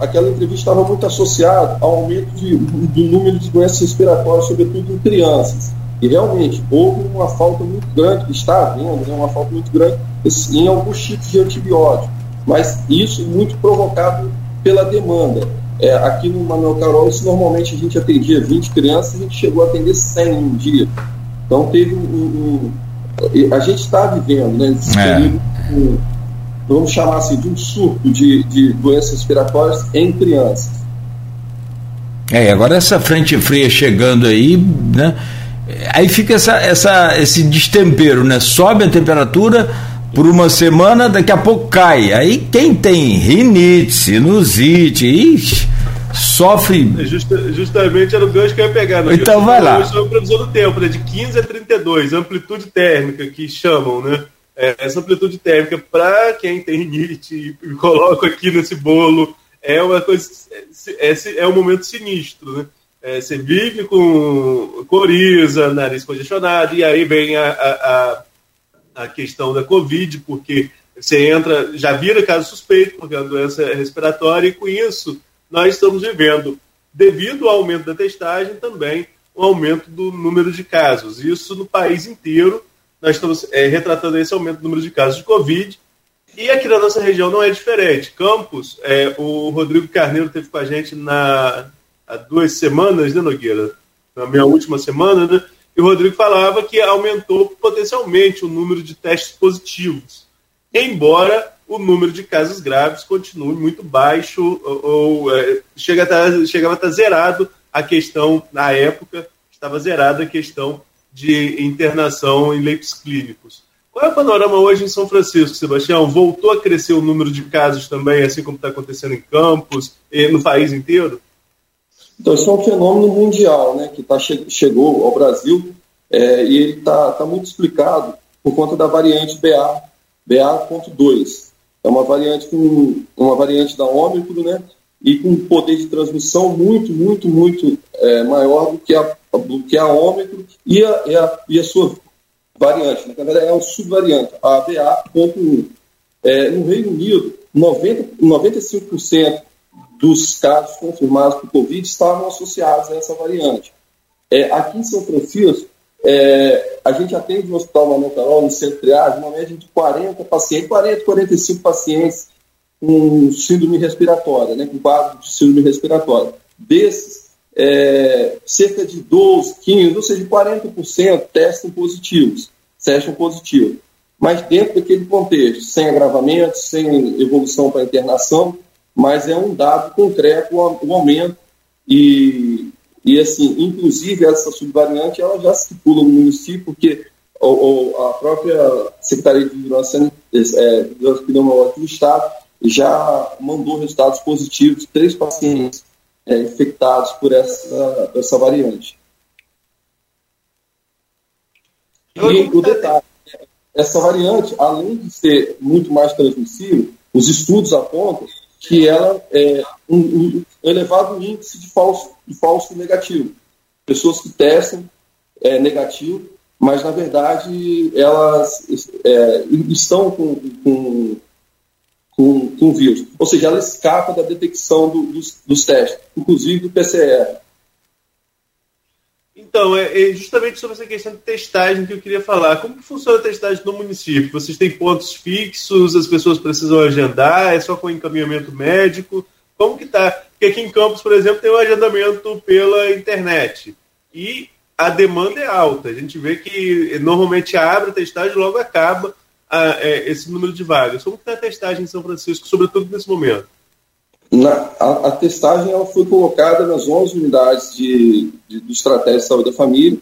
Aquela entrevista estava muito associada ao aumento de, do número de doenças respiratórias, sobretudo em crianças. E realmente houve uma falta muito grande, está havendo né, uma falta muito grande em alguns tipos de antibióticos. Mas isso muito provocado pela demanda. É, aqui no Manuel Carol, isso normalmente a gente atendia 20 crianças, a gente chegou a atender 100 um dia. Então teve um. um a gente está vivendo, né, nesse é. período, um, vamos chamar assim, de um surto de, de doenças respiratórias em crianças. É, agora essa frente fria chegando aí, né? Aí fica essa, essa, esse destempero, né? Sobe a temperatura por uma semana, daqui a pouco cai. Aí quem tem rinite, sinusite, ixi, sofre. É justa, justamente era o gancho que eu ia pegar. Né? Então vai lá. Isso é previsão do tempo, né? De 15 a 32, amplitude térmica que chamam, né? É, essa amplitude térmica, para quem tem rinite, e coloco aqui nesse bolo, é uma coisa. É, é um momento sinistro, né? É, você vive com coriza, nariz congestionado, e aí vem a, a, a, questão da Covid, porque você entra, já vira caso suspeito, porque a doença é respiratória, e com isso nós estamos vivendo, devido ao aumento da testagem, também o um aumento do número de casos. Isso no país inteiro nós estamos é, retratando esse aumento do número de casos de Covid. E aqui na nossa região não é diferente. Campos, é, o Rodrigo Carneiro teve com a gente na, há duas semanas, né, Nogueira? Na minha última semana, né? E o Rodrigo falava que aumentou potencialmente o número de testes positivos. Embora o número de casos graves continue muito baixo, ou, ou é, chega a estar, chegava a estar zerado a questão, na época, estava zerada a questão de internação em leitos clínicos. Qual é o panorama hoje em São Francisco, Sebastião? Voltou a crescer o número de casos também, assim como está acontecendo em Campos e no país inteiro? Então, isso é um fenômeno mundial, né, que tá, chegou ao Brasil é, e ele está tá muito explicado por conta da variante BA, BA.2. É uma variante com uma variante da Ômicron, né, e com poder de transmissão muito, muito, muito é, maior do que a, que a Ômicron e a, e a, e a sua variante. Na verdade, é uma subvariante, a BA.1. É, no Reino Unido, 90, 95% dos casos confirmados por Covid estavam associados a essa variante. É, aqui em São Francisco, é, a gente atende no Hospital Manuel Carol, no centro de triagem, uma média de 40 pacientes, 40, 45 pacientes com síndrome respiratória, né, com quadro de síndrome respiratória. Desses, é, cerca de 12, 15, ou seja, 40% testam positivos, testam positivo. Mas dentro daquele contexto, sem agravamento, sem evolução para internação, mas é um dado concreto o aumento e, e assim, inclusive essa subvariante ela já circula no município porque a própria Secretaria de Vigilância é, Epidemiológica do Estado já mandou resultados positivos de três pacientes é, infectados por essa, essa variante. E o detalhe, essa variante, além de ser muito mais transmissível, os estudos apontam que ela é um, um elevado índice de falso, de falso negativo. Pessoas que testam é, negativo, mas na verdade elas é, estão com, com, com, com vírus. Ou seja, ela escapa da detecção do, dos, dos testes, inclusive do PCR. Então, é, é, justamente sobre essa questão de testagem que eu queria falar. Como que funciona a testagem no município? Vocês têm pontos fixos, as pessoas precisam agendar, é só com encaminhamento médico? Como que está Porque aqui em Campos, por exemplo, tem o um agendamento pela internet. E a demanda é alta. A gente vê que normalmente abre a testagem e logo acaba a, é, esse número de vagas. Como está a testagem em São Francisco, sobretudo nesse momento? Na, a, a, testagem ela foi colocada nas 11 unidades de, de, do Estratégia de Saúde da Família,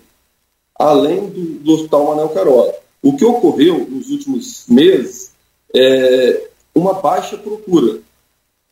além do, do Hospital Manuel Carola. O que ocorreu nos últimos meses é uma baixa procura,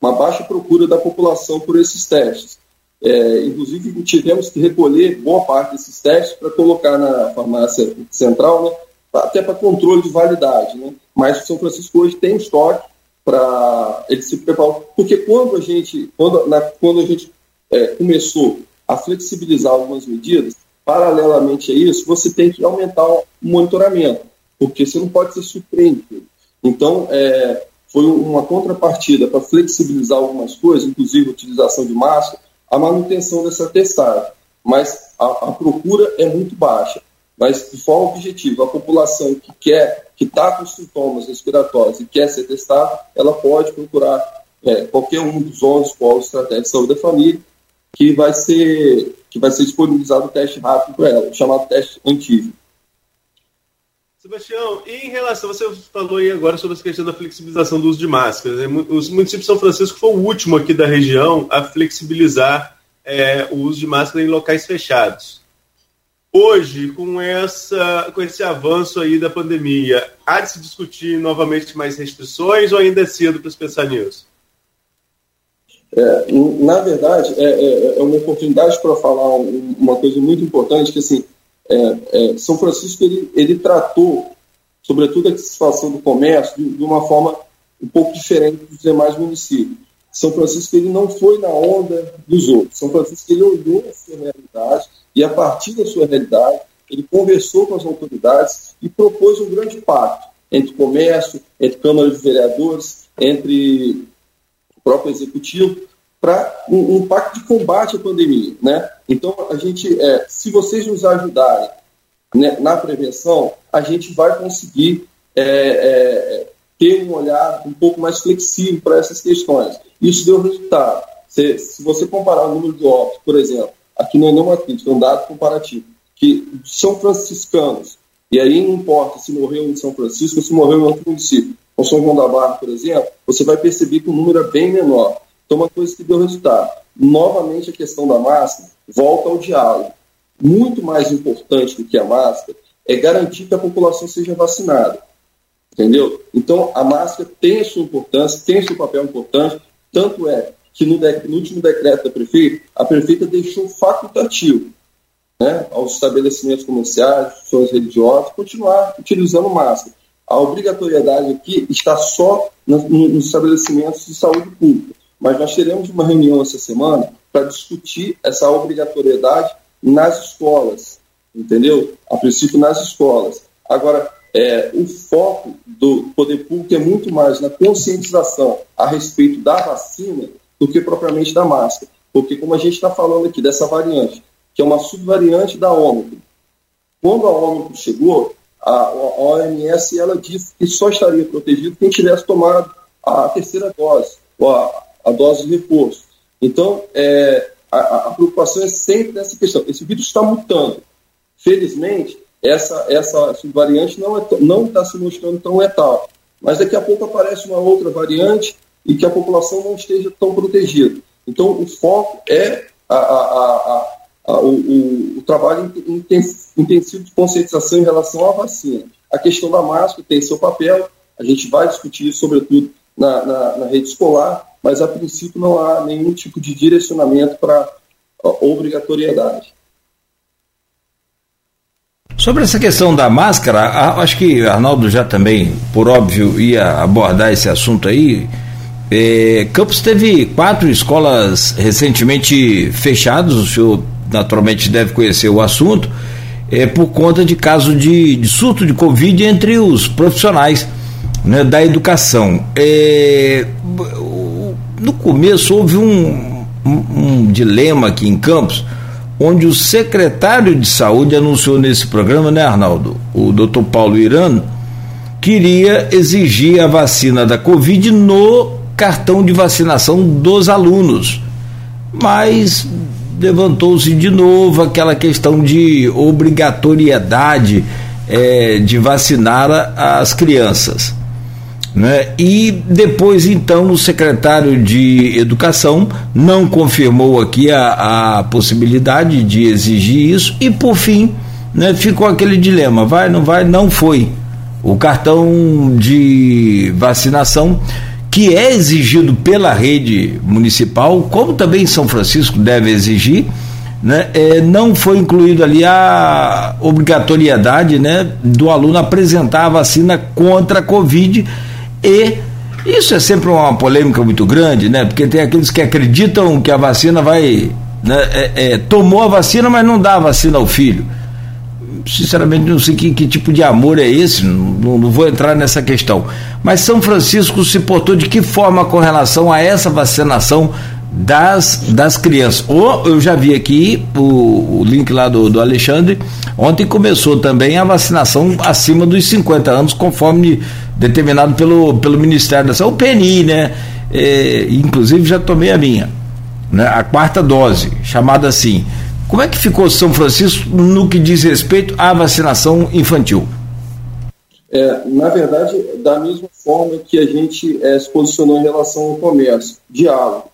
uma baixa procura da população por esses testes. É, inclusive, tivemos que recolher boa parte desses testes para colocar na farmácia central, né, até para controle de validade. Né? Mas o São Francisco hoje tem estoque para ele se preparar. Porque quando a gente, quando, na, quando a gente é, começou a flexibilizar algumas medidas, paralelamente a isso, você tem que aumentar o monitoramento, porque você não pode ser surpreendido. Então, é, foi uma contrapartida para flexibilizar algumas coisas, inclusive a utilização de máscara, a manutenção dessa testagem. Mas a, a procura é muito baixa. Mas, de forma objetiva, a população que quer, que está com sintomas respiratórios e quer ser testada, ela pode procurar é, qualquer um dos 11 polos estratégicos de saúde da família, que vai ser, que vai ser disponibilizado o teste rápido para ela, chamado teste antígeno. Sebastião, em relação, você falou aí agora sobre a questão da flexibilização do uso de máscaras. Né? O município de São Francisco foi o último aqui da região a flexibilizar é, o uso de máscara em locais fechados. Hoje, com, essa, com esse avanço aí da pandemia, há de se discutir novamente mais restrições ou ainda é cedo para se pensar nisso? É, na verdade, é, é, é uma oportunidade para falar uma coisa muito importante, que assim, é, é, São Francisco ele, ele tratou, sobretudo a situação do comércio, de, de, uma forma um pouco diferente dos demais municípios. São Francisco ele não foi na onda dos outros. São Francisco ele olhou a sua realidade e a partir da sua realidade ele conversou com as autoridades e propôs um grande pacto entre comércio, entre Câmara de Vereadores, entre o próprio Executivo, para um, um, pacto de combate à pandemia. Né? Então, a gente, é, se vocês nos ajudarem né, na prevenção, a gente vai conseguir é, é, ter um olhar um pouco mais flexível para essas questões. Isso deu resultado. Se, se você comparar o número de óbitos, por exemplo, aqui não é nenhuma crítica, é um dado comparativo, que são franciscanos, e aí não importa se morreu em São Francisco ou se morreu em outro município, ou São João da Barra, por exemplo, você vai perceber que o número é bem menor. Então, uma coisa que deu resultado. Novamente, a questão da máscara volta ao diálogo. Muito mais importante do que a máscara é garantir que a população seja vacinada. Entendeu? Então, a máscara tem a sua importância, tem o seu papel importante, tanto é que no, no último decreto da prefeita, a prefeita deixou facultativo né, aos estabelecimentos comerciais, instituições religiosas, continuar utilizando máscara. A obrigatoriedade aqui está só nos, nos estabelecimentos de saúde pública mas nós teremos uma reunião essa semana para discutir essa obrigatoriedade nas escolas, entendeu? A princípio nas escolas. Agora, é, o foco do poder público é muito mais na conscientização a respeito da vacina do que propriamente da máscara. Porque, como a gente está falando aqui dessa variante, que é uma subvariante da Ômicron, quando a Ômicron chegou, a, a OMS ela disse que só estaria protegido quem tivesse tomado a terceira dose, ou a, a dose de reforço. Então, é, a, a, preocupação é sempre nessa questão. Esse vírus está mutando. Felizmente, essa, essa subvariante não está tá se mostrando tão letal. Mas daqui a pouco aparece uma outra variante e que a população não esteja tão protegida. Então, o foco é a, a, a, o, o, o, trabalho intensivo de conscientização em relação à vacina. A questão da máscara tem seu papel, a gente vai discutir, sobretudo, na, na, na rede escolar, mas a princípio não há nenhum tipo de direcionamento para obrigatoriedade. Sobre essa questão da máscara, acho que Arnaldo já também, por óbvio, ia abordar esse assunto aí. É, Campos teve quatro escolas recentemente fechadas, o senhor naturalmente deve conhecer o assunto, é, por conta de caso de, de surto de Covid entre os profissionais né, da educação. É, no começo houve um, um, um, dilema aqui em Campos, onde o secretário de saúde anunciou nesse programa, né, Arnaldo? O doutor Paulo Irano queria exigir a vacina da Covid no cartão de vacinação dos alunos. mas levantou-se de novo aquela questão de obrigatoriedade é, de vacinar as crianças. Né? E depois, então, o secretário de Educação não confirmou aqui a, a possibilidade de exigir isso, e por fim, né, ficou aquele dilema: vai, não vai, não foi. O cartão de vacinação que é exigido pela rede municipal, como também São Francisco deve exigir, né, é, não foi incluído ali a obrigatoriedade né, do aluno apresentar a vacina contra a Covid e isso é sempre uma polêmica muito grande, né? Porque tem aqueles que acreditam que a vacina vai. Né, é, é, tomou a vacina, mas não dá a vacina ao filho. Sinceramente, não sei que, que tipo de amor é esse, não, não, vou entrar nessa questão. Mas São Francisco se portou de que forma com relação a essa vacinação das, das crianças. Ou eu já vi aqui o, o link lá do, do Alexandre, ontem começou também a vacinação acima dos 50 anos, conforme determinado pelo, pelo Ministério da Saúde, o PNI, né? É, inclusive já tomei a minha, né? a quarta dose, chamada assim. Como é que ficou São Francisco no que diz respeito à vacinação infantil? É, na verdade, da mesma forma que a gente é, se posicionou em relação ao comércio, diálogo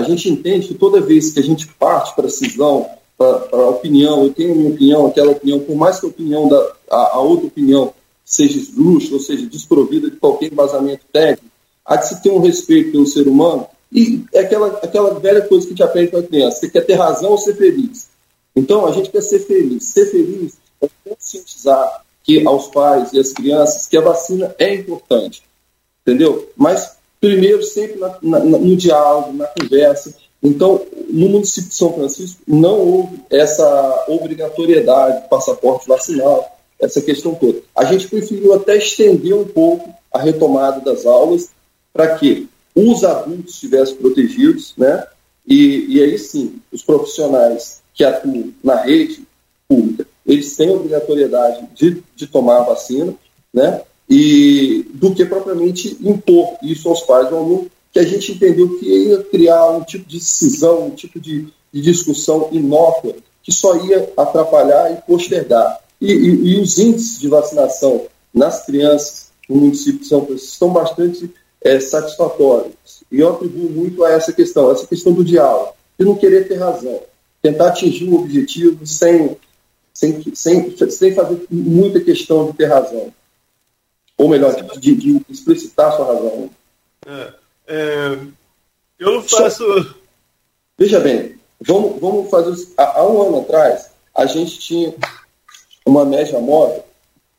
a gente entende que toda vez que a gente parte para a cisão, para a opinião, eu tenho a minha opinião, aquela opinião, por mais que a opinião da a, a outra opinião seja esdrúxula, ou seja, desprovida de qualquer embasamento técnico, há de se ter um respeito pelo ser humano, e é aquela, aquela velha coisa que gente aprende com a criança, você quer ter razão ou ser feliz? Então, a gente quer ser feliz. Ser feliz é conscientizar que aos pais e às crianças que a vacina é importante, entendeu? Mas primeiro sempre na, na, no diálogo, na conversa. Então, no município de São Francisco, não houve essa obrigatoriedade de passaporte vacinal, essa questão toda. A gente preferiu até estender um pouco a retomada das aulas para que os adultos estivessem protegidos, né? E, e aí sim, os profissionais que atuam na rede pública, eles têm obrigatoriedade de, de tomar a vacina, né? E do que propriamente impor isso aos pais do aluno, que a gente entendeu que ia criar um tipo de cisão, um tipo de, de discussão inócua, que só ia atrapalhar e postergar. E, e, e, os índices de vacinação nas crianças no município de São Francisco estão bastante é, satisfatórios. E eu atribuo muito a essa questão, essa questão do diálogo, de não querer ter razão, tentar atingir um objetivo sem, sem, sem, sem fazer muita questão de ter razão ou melhor, de, de explicitar sua razão. É, é, eu não faço. Só, veja bem, vamos, vamos fazer. Há, há, um ano atrás, a gente tinha uma média móvel,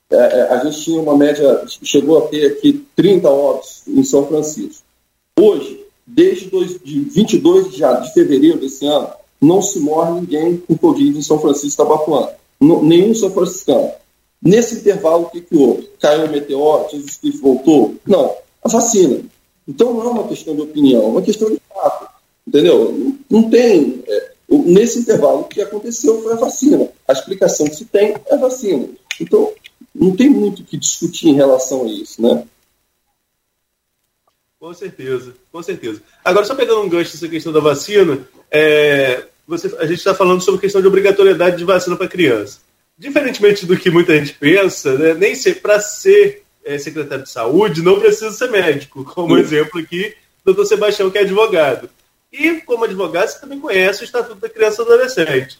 é, é a gente tinha uma média, chegou a ter aqui 30 óbitos em São Francisco. Hoje, desde dois, de 22 de, de fevereiro desse ano, não se morre ninguém com Covid em São Francisco Tabapuã. Nenhum São Franciscano. Nesse intervalo, o que, que houve? Caiu o meteoro, Jesus Cristo voltou? Não, a vacina. Então não é uma questão de opinião, é uma questão de fato. Entendeu? Não, não tem. É, nesse intervalo, o que aconteceu foi a vacina. A explicação que se tem é a vacina. Então, não tem muito o que discutir em relação a isso, né? Com certeza, com certeza. Agora, só pegando um gancho nessa questão da vacina, é, você, a gente está falando sobre a questão de obrigatoriedade de vacina para criança diferentemente do que muita gente pensa, né, nem ser para ser é, secretário de saúde não precisa ser médico, como exemplo aqui, doutor Sebastião, que é advogado. E, como advogado, você também conhece o Estatuto da Criança e do Adolescente.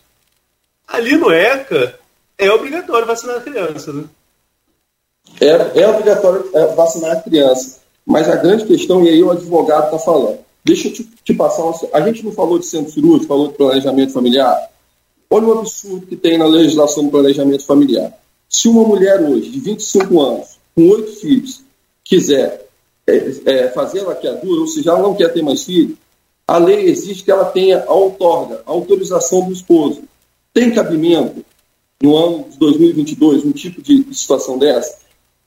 Ali no ECA, é obrigatório vacinar a criança, né? É, é obrigatório é, vacinar a criança. Mas a grande questão, e aí o advogado está falando, deixa eu te, te passar. Uma, a gente não falou de centro cirúrgico, falou de planejamento familiar. Olha o absurdo que tem na legislação do planejamento familiar. Se uma mulher hoje, de 25 anos, com oito filhos, quiser é, é, fazer laqueadura, ou seja, ela não quer ter mais filhos, a lei exige que ela tenha a outorga, a autorização do esposo. Tem cabimento, no ano de 2022, um tipo de situação dessa?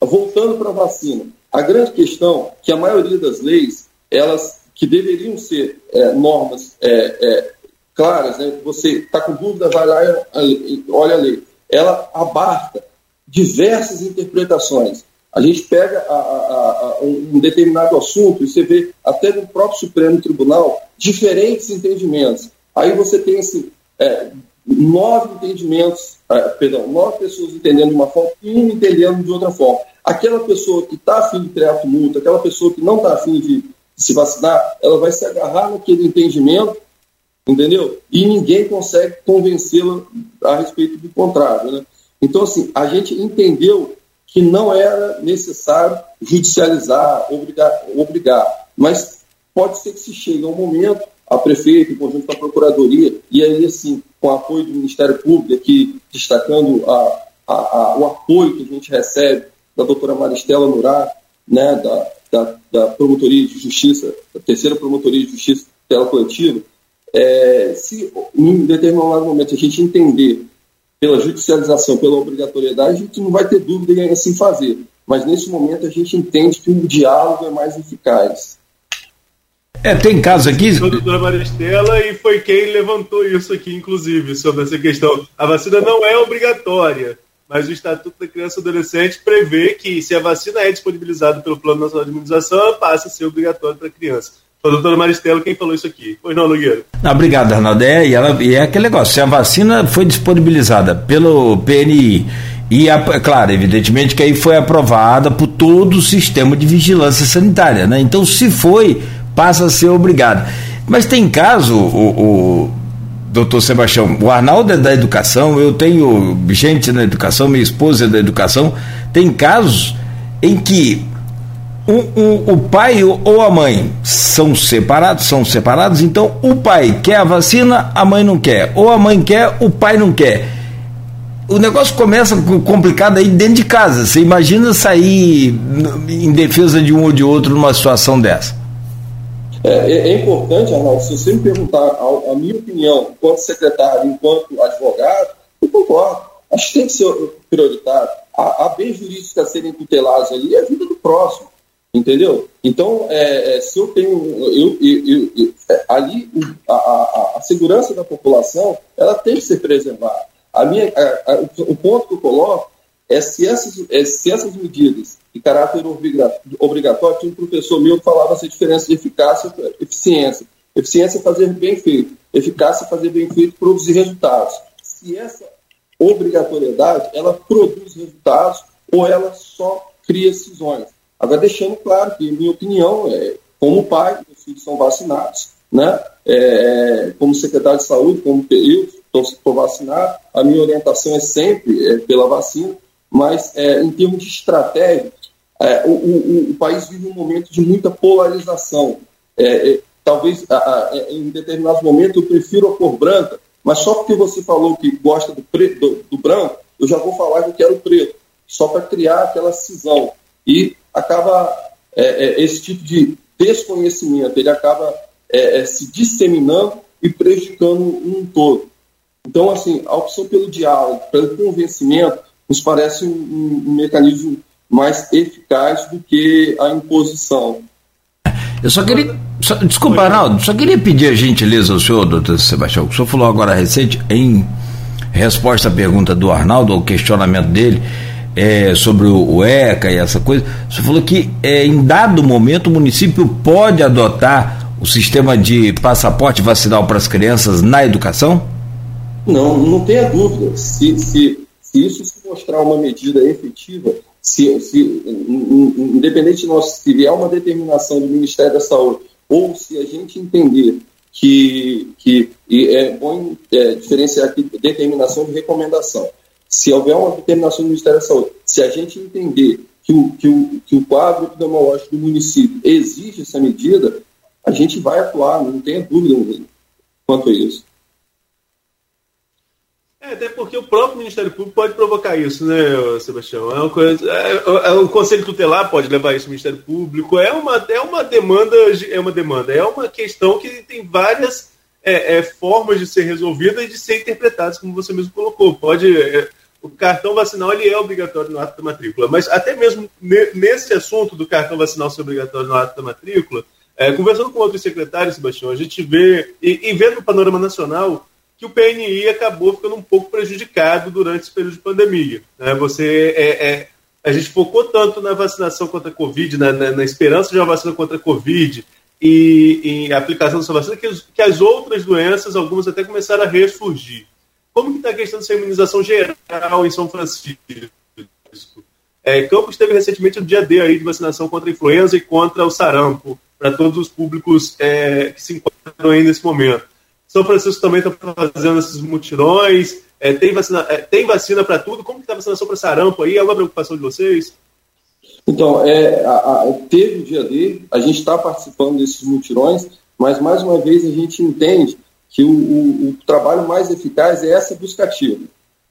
Voltando para a vacina, a grande questão é que a maioria das leis, elas que deveriam ser é, normas é, é claras, né? você está com dúvida, vai lá e olha a lei. Ela abarca diversas interpretações. A gente pega a, a, a, um determinado assunto e você vê até no próprio Supremo Tribunal diferentes entendimentos. Aí você tem assim, é, nove entendimentos, é, perdão, nove pessoas entendendo de uma forma e um entendendo de outra forma. Aquela pessoa que está afim de criar tumulto, aquela pessoa que não está afim de, de se vacinar, ela vai se agarrar naquele entendimento, entendeu? E ninguém consegue convencê-la a respeito do contrário. Né? Então, assim, a gente entendeu que não era necessário judicializar, obrigar, obrigar. Mas pode ser que se chegue a um momento, a prefeita, em conjunto com a procuradoria, e aí, assim, com o apoio do Ministério Público, aqui destacando a, a, a, o apoio que a gente recebe da doutora Maristela Nurá, né, da, da, da, Promotoria de Justiça, da terceira Promotoria de Justiça dela coletiva, é, se em determinado momento a gente entender pela judicialização, pela obrigatoriedade, a gente não vai ter dúvida em assim fazer. Mas nesse momento a gente entende que o diálogo é mais eficaz. É, tem casos aqui. A doutora Maristela e foi quem levantou isso aqui, inclusive, sobre essa questão. A vacina não é obrigatória, mas o Estatuto da Criança e Adolescente prevê que, se a vacina é disponibilizada pelo Plano Nacional de Imunização, ela passa a ser obrigatória para a criança. A doutora Maristela quem falou isso aqui. Pois não, Nogueira? Não, obrigado, Arnaldo. É, e, ela, e é aquele negócio, se a vacina foi disponibilizada pelo PNI e, a, claro, evidentemente que aí foi aprovada por todo o sistema de vigilância sanitária, né? Então, se foi, passa a ser obrigado. Mas tem caso, o, o doutor Sebastião, o Arnaldo é da educação, eu tenho gente na educação, minha esposa é da educação, tem casos em que o pai ou a mãe são separados, são separados, então o pai quer a vacina, a mãe não quer, ou a mãe quer, o pai não quer. O negócio começa complicado aí dentro de casa. Você imagina sair em defesa de um ou de outro numa situação dessa? É, é, é importante, Arnaldo, se você me perguntar a, a, minha opinião enquanto secretário, enquanto advogado, eu concordo. Acho que tem que ser prioritário. A, bem jurídica a serem tutelados ali é a vida do próximo. Entendeu? Então, é, é, se eu tenho. Eu, eu, eu, é, ali, a, a, a, segurança da população ela tem que ser preservada. A minha, a, o ponto que eu coloco é se essas, é se essas medidas de caráter obrigatório, tinha um professor meu que falava essa diferença de eficácia e eficiência. Eficiência é fazer bem feito, eficácia é fazer bem feito produzir resultados. Se essa obrigatoriedade ela produz resultados ou ela só cria decisões. Agora, deixando claro que, minha opinião, é, como pai, meus filhos são vacinados, né? É, é como secretário de saúde, como eu estou vacinado, a minha orientação é sempre é, pela vacina, mas é, em termos de estratégia, é, o, o, o, país vive um momento de muita polarização. É, talvez a, a, em determinados momentos eu prefiro a cor branca, mas só porque você falou que gosta do, preto, do, do branco, eu já vou falar que eu quero preto, só para criar aquela cisão. E acaba é, é, esse tipo de desconhecimento, ele acaba é, é, se disseminando e prejudicando um todo. Então, assim, a opção pelo diálogo, pelo convencimento, nos parece um, um mecanismo mais eficaz do que a imposição. Eu só queria. Só, desculpa, Arnaldo, só queria pedir a gentileza ao senhor, doutor Sebastião, que o senhor falou agora recente, em resposta à pergunta do Arnaldo, ao questionamento dele, é, sobre o ECA e essa coisa, você falou que é, em dado momento o município pode adotar o sistema de passaporte vacinal para as crianças na educação? Não, não tenha dúvida. Se, se, se isso se mostrar uma medida efetiva, se, se, independente de nós, se vier uma determinação do Ministério da Saúde, ou se a gente entender que, que é bom é, diferenciar aqui determinação de recomendação se houver uma determinação do Ministério da Saúde, se a gente entender que o, que o, que o quadro epidemiológico do município exige essa medida, a gente vai atuar, não tenha dúvida quanto a isso. É, até porque o próprio Ministério Público pode provocar isso, né, Sebastião? É uma coisa, é, é, o Conselho Tutelar pode levar isso ao Ministério Público. É uma, é uma demanda, é uma demanda, é uma questão que tem várias é, é formas de ser resolvida e de ser interpretadas, como você mesmo colocou. Pode é, o cartão vacinal ele é obrigatório no ato da matrícula. Mas até mesmo nesse assunto do cartão vacinal ser obrigatório no ato da matrícula, é, conversando com outros secretários, Sebastião, a gente vê, e, e vendo no panorama nacional, que o PNI acabou ficando um pouco prejudicado durante esse período de pandemia. Né? Você é, é, a gente focou tanto na vacinação contra a Covid, na, na, na esperança de uma vacina contra a Covid e em aplicação dessa vacina, que, que, as outras doenças, algumas até começaram a ressurgir. Como que está a questão dessa imunização geral em São Francisco? É, Campos teve recentemente o dia D aí de vacinação contra a influenza e contra o sarampo, para todos os públicos é, que se encontram aí nesse momento. São Francisco também está fazendo esses mutirões, é, tem vacina, é, tem vacina para tudo? Como que está a vacinação para sarampo aí? É uma preocupação de vocês? Então, é, a, a, teve o dia D, a gente está participando desses mutirões, mas mais uma vez a gente entende que o, o, o trabalho mais eficaz é essa buscativa.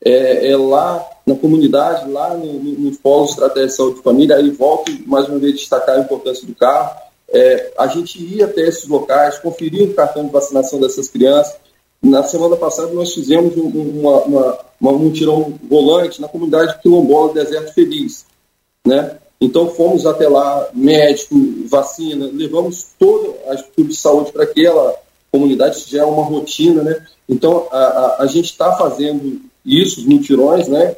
É, é, lá na comunidade, lá no, no, no Polo Estratégia de Saúde e Família, aí volto mais uma vez destacar a importância do carro. É, a gente ia até esses locais, conferia o cartão de vacinação dessas crianças. Na semana passada nós fizemos um, uma, uma, uma, um mutirão volante na comunidade quilombola Deserto Feliz. Né? Então fomos até lá, médico, vacina, levamos toda a estrutura de saúde para aquela comunidade, já é uma rotina, né? Então, a, a, a gente está fazendo isso, os mutirões, né?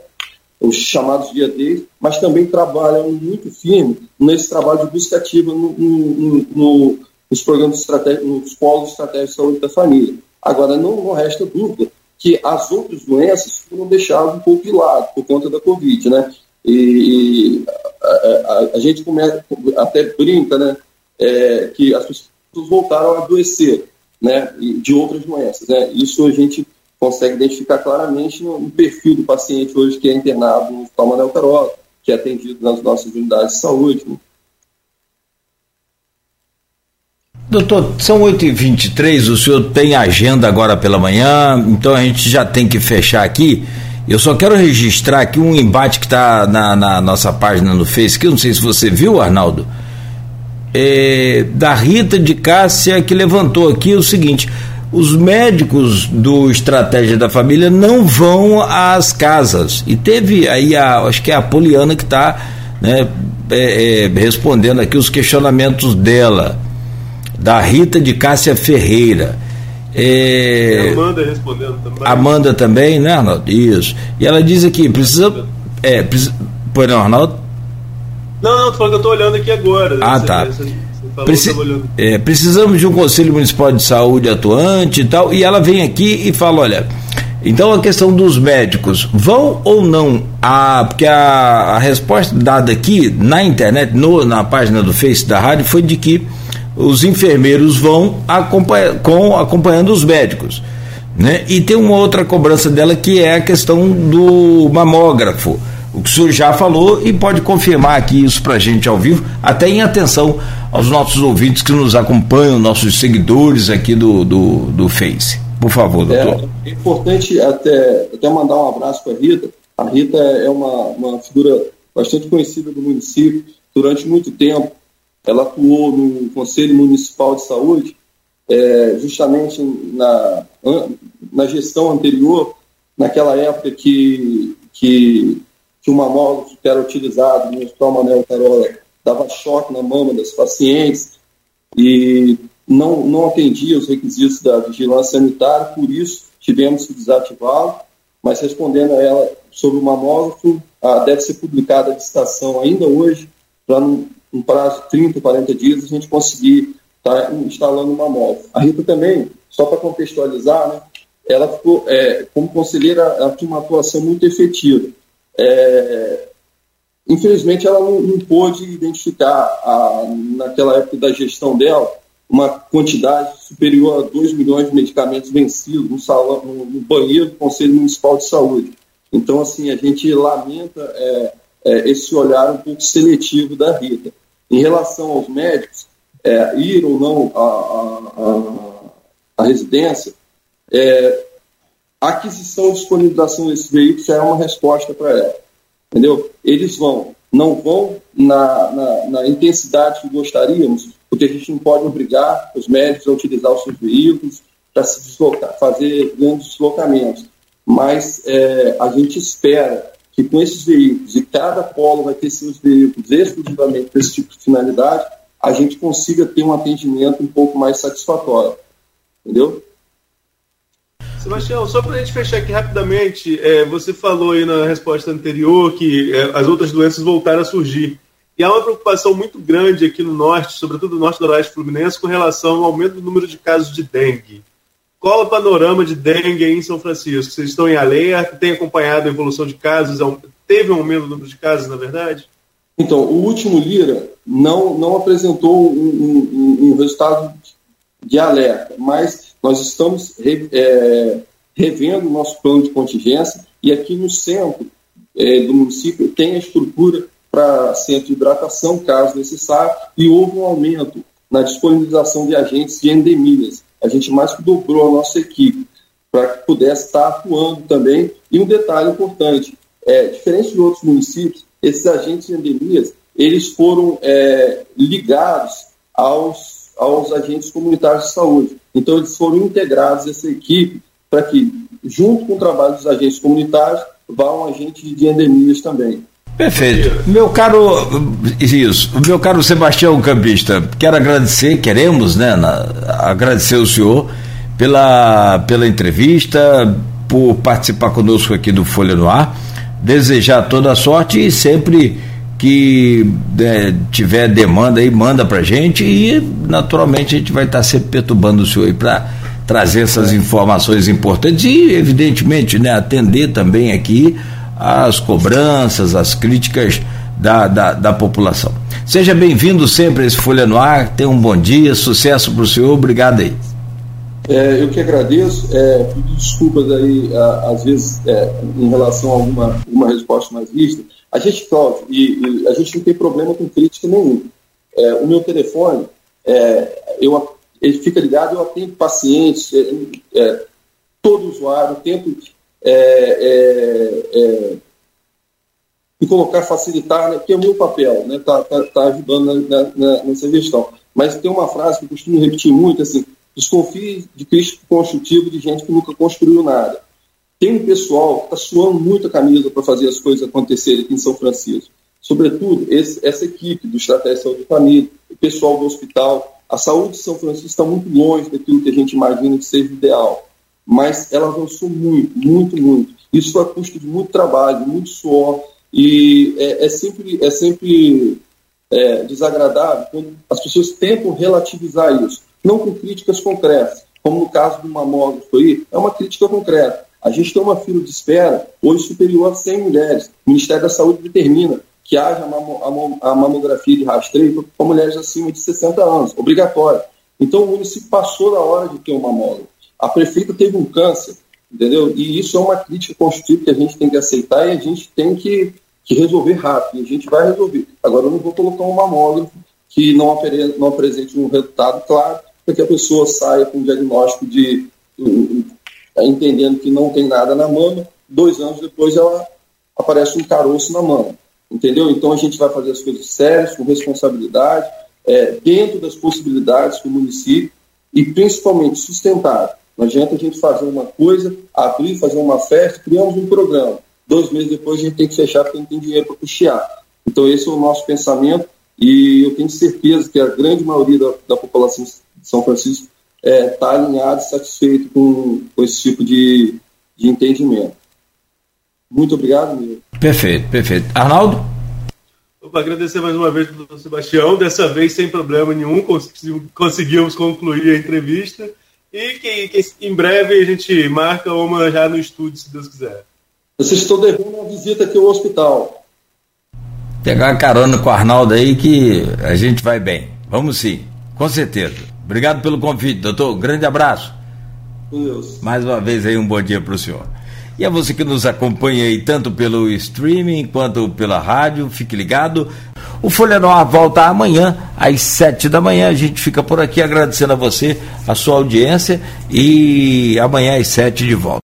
Os chamados dia D, mas também trabalham muito firme nesse trabalho de busca ativa no, no, no, nos programas estratégicos, nos polos estratégicos de saúde da família. Agora, não, não resta dúvida que as outras doenças foram deixadas um pouco de lado por conta da Covid, né? E, e a, a, a, gente começa, até brinca, né? É, que as pessoas voltaram a adoecer né, de outras doenças. Né? Isso a gente consegue identificar claramente no, perfil do paciente hoje que é internado no Hospital Manuel Carola, que é atendido nas nossas unidades de saúde. Né? Doutor, são 8h23, o senhor tem agenda agora pela manhã, então a gente já tem que fechar aqui. Eu só quero registrar aqui um embate que está na, na, nossa página no Face, que eu não sei se você viu, Arnaldo, é, da Rita de Cássia, que levantou aqui o seguinte: os médicos do Estratégia da Família não vão às casas. E teve aí, a, acho que é a Poliana que está né, é, é, respondendo aqui os questionamentos dela, da Rita de Cássia Ferreira. É, Amanda respondendo também. Amanda também, né, Arnaldo? Isso. E ela diz aqui: precisa. É, precisa. Pois não, Arnaldo? Não, não, tô falando que eu tô olhando aqui agora. Ah, você, tá. Você, você Preci é, precisamos de um Conselho Municipal de Saúde atuante e tal. E ela vem aqui e fala: olha. Então a questão dos médicos, vão ou não? A, porque a, a resposta dada aqui na internet, no, na página do Face da rádio, foi de que os enfermeiros vão acompanha, com, acompanhando os médicos. Né? E tem uma outra cobrança dela que é a questão do mamógrafo o que o senhor já falou e pode confirmar aqui isso para a gente ao vivo, até em atenção aos nossos ouvintes que nos acompanham, nossos seguidores aqui do, do, do Face. Por favor, doutor. É, é importante até, até mandar um abraço para a Rita. A Rita é uma, uma figura bastante conhecida do município. Durante muito tempo, ela atuou no Conselho Municipal de Saúde, é, justamente na, na gestão anterior, naquela época que, que que o mamógrafo que era utilizado no Hospital Manuel Carola dava choque na mama das pacientes e não, não atendia os requisitos da vigilância sanitária, por isso tivemos que desativá-lo, mas respondendo a ela sobre o mamógrafo, ah, deve ser publicada a licitação ainda hoje, para num prazo de 30, 40 dias a gente conseguir estar tá instalando o mamógrafo. A Rita também, só para contextualizar, né, ela ficou, é, como conselheira, ela tinha uma atuação muito efetiva. É, infelizmente, ela não, não pôde identificar, a, naquela época da gestão dela, uma quantidade superior a 2 milhões de medicamentos vencidos no, salão, no, no, banheiro do Conselho Municipal de Saúde. Então, assim, a gente lamenta é, é, esse olhar um pouco seletivo da Rita. Em relação aos médicos, é, ir ou não à residência, é, a aquisição e disponibilização desse veículo já é uma resposta para ela. Entendeu? Eles vão, não vão na, na, na, intensidade que gostaríamos, porque a gente não pode obrigar os médicos a utilizar os seus veículos para se deslocar, fazer grandes deslocamentos. Mas é, a gente espera que com esses veículos, e cada polo vai ter seus veículos exclusivamente para esse tipo de finalidade, a gente consiga ter um atendimento um pouco mais satisfatório. Entendeu? Sebastião, só para a gente fechar aqui rapidamente, é, você falou aí na resposta anterior que é, as outras doenças voltaram a surgir. E há uma preocupação muito grande aqui no norte, sobretudo no norte do Oeste Fluminense, com relação ao aumento do número de casos de dengue. Qual é o panorama de dengue aí em São Francisco? Vocês estão em alerta? Tem acompanhado a evolução de casos? Teve um aumento do número de casos, na verdade? Então, o último Lira não, não apresentou um, um, um resultado de alerta, mas nós estamos re, é, revendo o nosso plano de contingência e aqui no centro é, do município tem a estrutura para centro de hidratação, caso necessário, e houve um aumento na disponibilização de agentes de endemias. A gente mais que dobrou a nossa equipe para que pudesse estar atuando também. E um detalhe importante, é, diferente de outros municípios, esses agentes de endemias, eles foram é, ligados aos, aos agentes comunitários de saúde. Então, eles foram integrados essa equipe para que, junto com o trabalho dos agentes comunitários, vá um agente de endemias também. Perfeito. Meu caro, isso, meu caro Sebastião Campista, quero agradecer, queremos, né, na, agradecer o senhor pela, pela entrevista, por participar conosco aqui do Folha no Ar, desejar toda a sorte e sempre que é, tiver demanda aí, manda pra gente e naturalmente a gente vai estar sempre perturbando o senhor aí para trazer essas informações importantes e, evidentemente, né, atender também aqui as cobranças, as críticas da, da, da população. Seja bem-vindo sempre a esse Folha no Ar, tenha um bom dia, sucesso para o senhor, obrigado aí. É, eu que agradeço, é, desculpas aí, às vezes, é, em relação a alguma, alguma resposta mais vista. A gente, Cláudio, e, e, a gente não tem problema com crítica nenhum. É, o meu telefone, é, eu, ele fica ligado, eu atendo pacientes, é, é todo usuário, tento é, é, me colocar, facilitar, né, que é o meu papel, né, tá, tá, tá ajudando na, na, nessa gestão. Mas tem uma frase que eu costumo repetir muito, assim, desconfie de crítico construtivo de gente que nunca construiu nada. Tem um pessoal que está suando muito a camisa para fazer as coisas acontecerem aqui em São Francisco. Sobretudo, esse, essa equipe do Estratégia de Saúde de Família, o pessoal do hospital. A saúde de São Francisco está muito longe daquilo que a gente imagina que seja ideal mas ela avançou muito, muito, muito. Isso foi a custo de muito trabalho, muito suor, e é, é sempre, é sempre é, desagradável quando as pessoas tentam relativizar isso, não com críticas concretas, como no caso do mamógrafo aí, é uma crítica concreta. A gente tem uma fila de espera hoje superior a 100 mulheres. O Ministério da Saúde determina que haja a mamografia de rastreio para mulheres acima de 60 anos, obrigatória. Então o município passou da hora de ter um mamógrafo. A prefeita teve um câncer, entendeu? E isso é uma crítica construtiva que a gente tem que aceitar e a gente tem que, que resolver rápido. E a gente vai resolver. Agora, eu não vou colocar um mamógrafo que não, não apresente um resultado claro para que a pessoa saia com um diagnóstico de entendendo que não tem nada na mama, dois anos depois ela aparece um caroço na mama, entendeu? Então a gente vai fazer as coisas sérias, com responsabilidade, é, dentro das possibilidades que o município e principalmente sustentável. Não adianta a gente fazer uma coisa, abrir, fazer uma festa, criamos um programa. Dois meses depois a gente tem que fechar porque não tem dinheiro para custear. Então esse é o nosso pensamento e eu tenho certeza que a grande maioria da, da população de São Francisco está é, tá alinhada e satisfeito com, com esse tipo de, de entendimento. Muito obrigado, Miro. Perfeito, perfeito. Arnaldo? Opa, agradecer mais uma vez ao doutor Sebastião, dessa vez sem problema nenhum, conseguimos concluir a entrevista. E que, que, em breve a gente marca uma já no estúdio, se Deus quiser. Vocês estão devendo uma visita aqui ao hospital. Pegar uma carona com o Arnaldo aí que a gente vai bem. Vamos sim, com certeza. Obrigado pelo convite, doutor. Grande abraço. Deus. Mais uma vez aí um bom dia para o senhor. E a você que nos acompanha aí tanto pelo streaming quanto pela rádio, fique ligado. O Folha Noir volta amanhã, às sete da manhã. A gente fica por aqui agradecendo a você, a sua audiência e amanhã às sete de volta.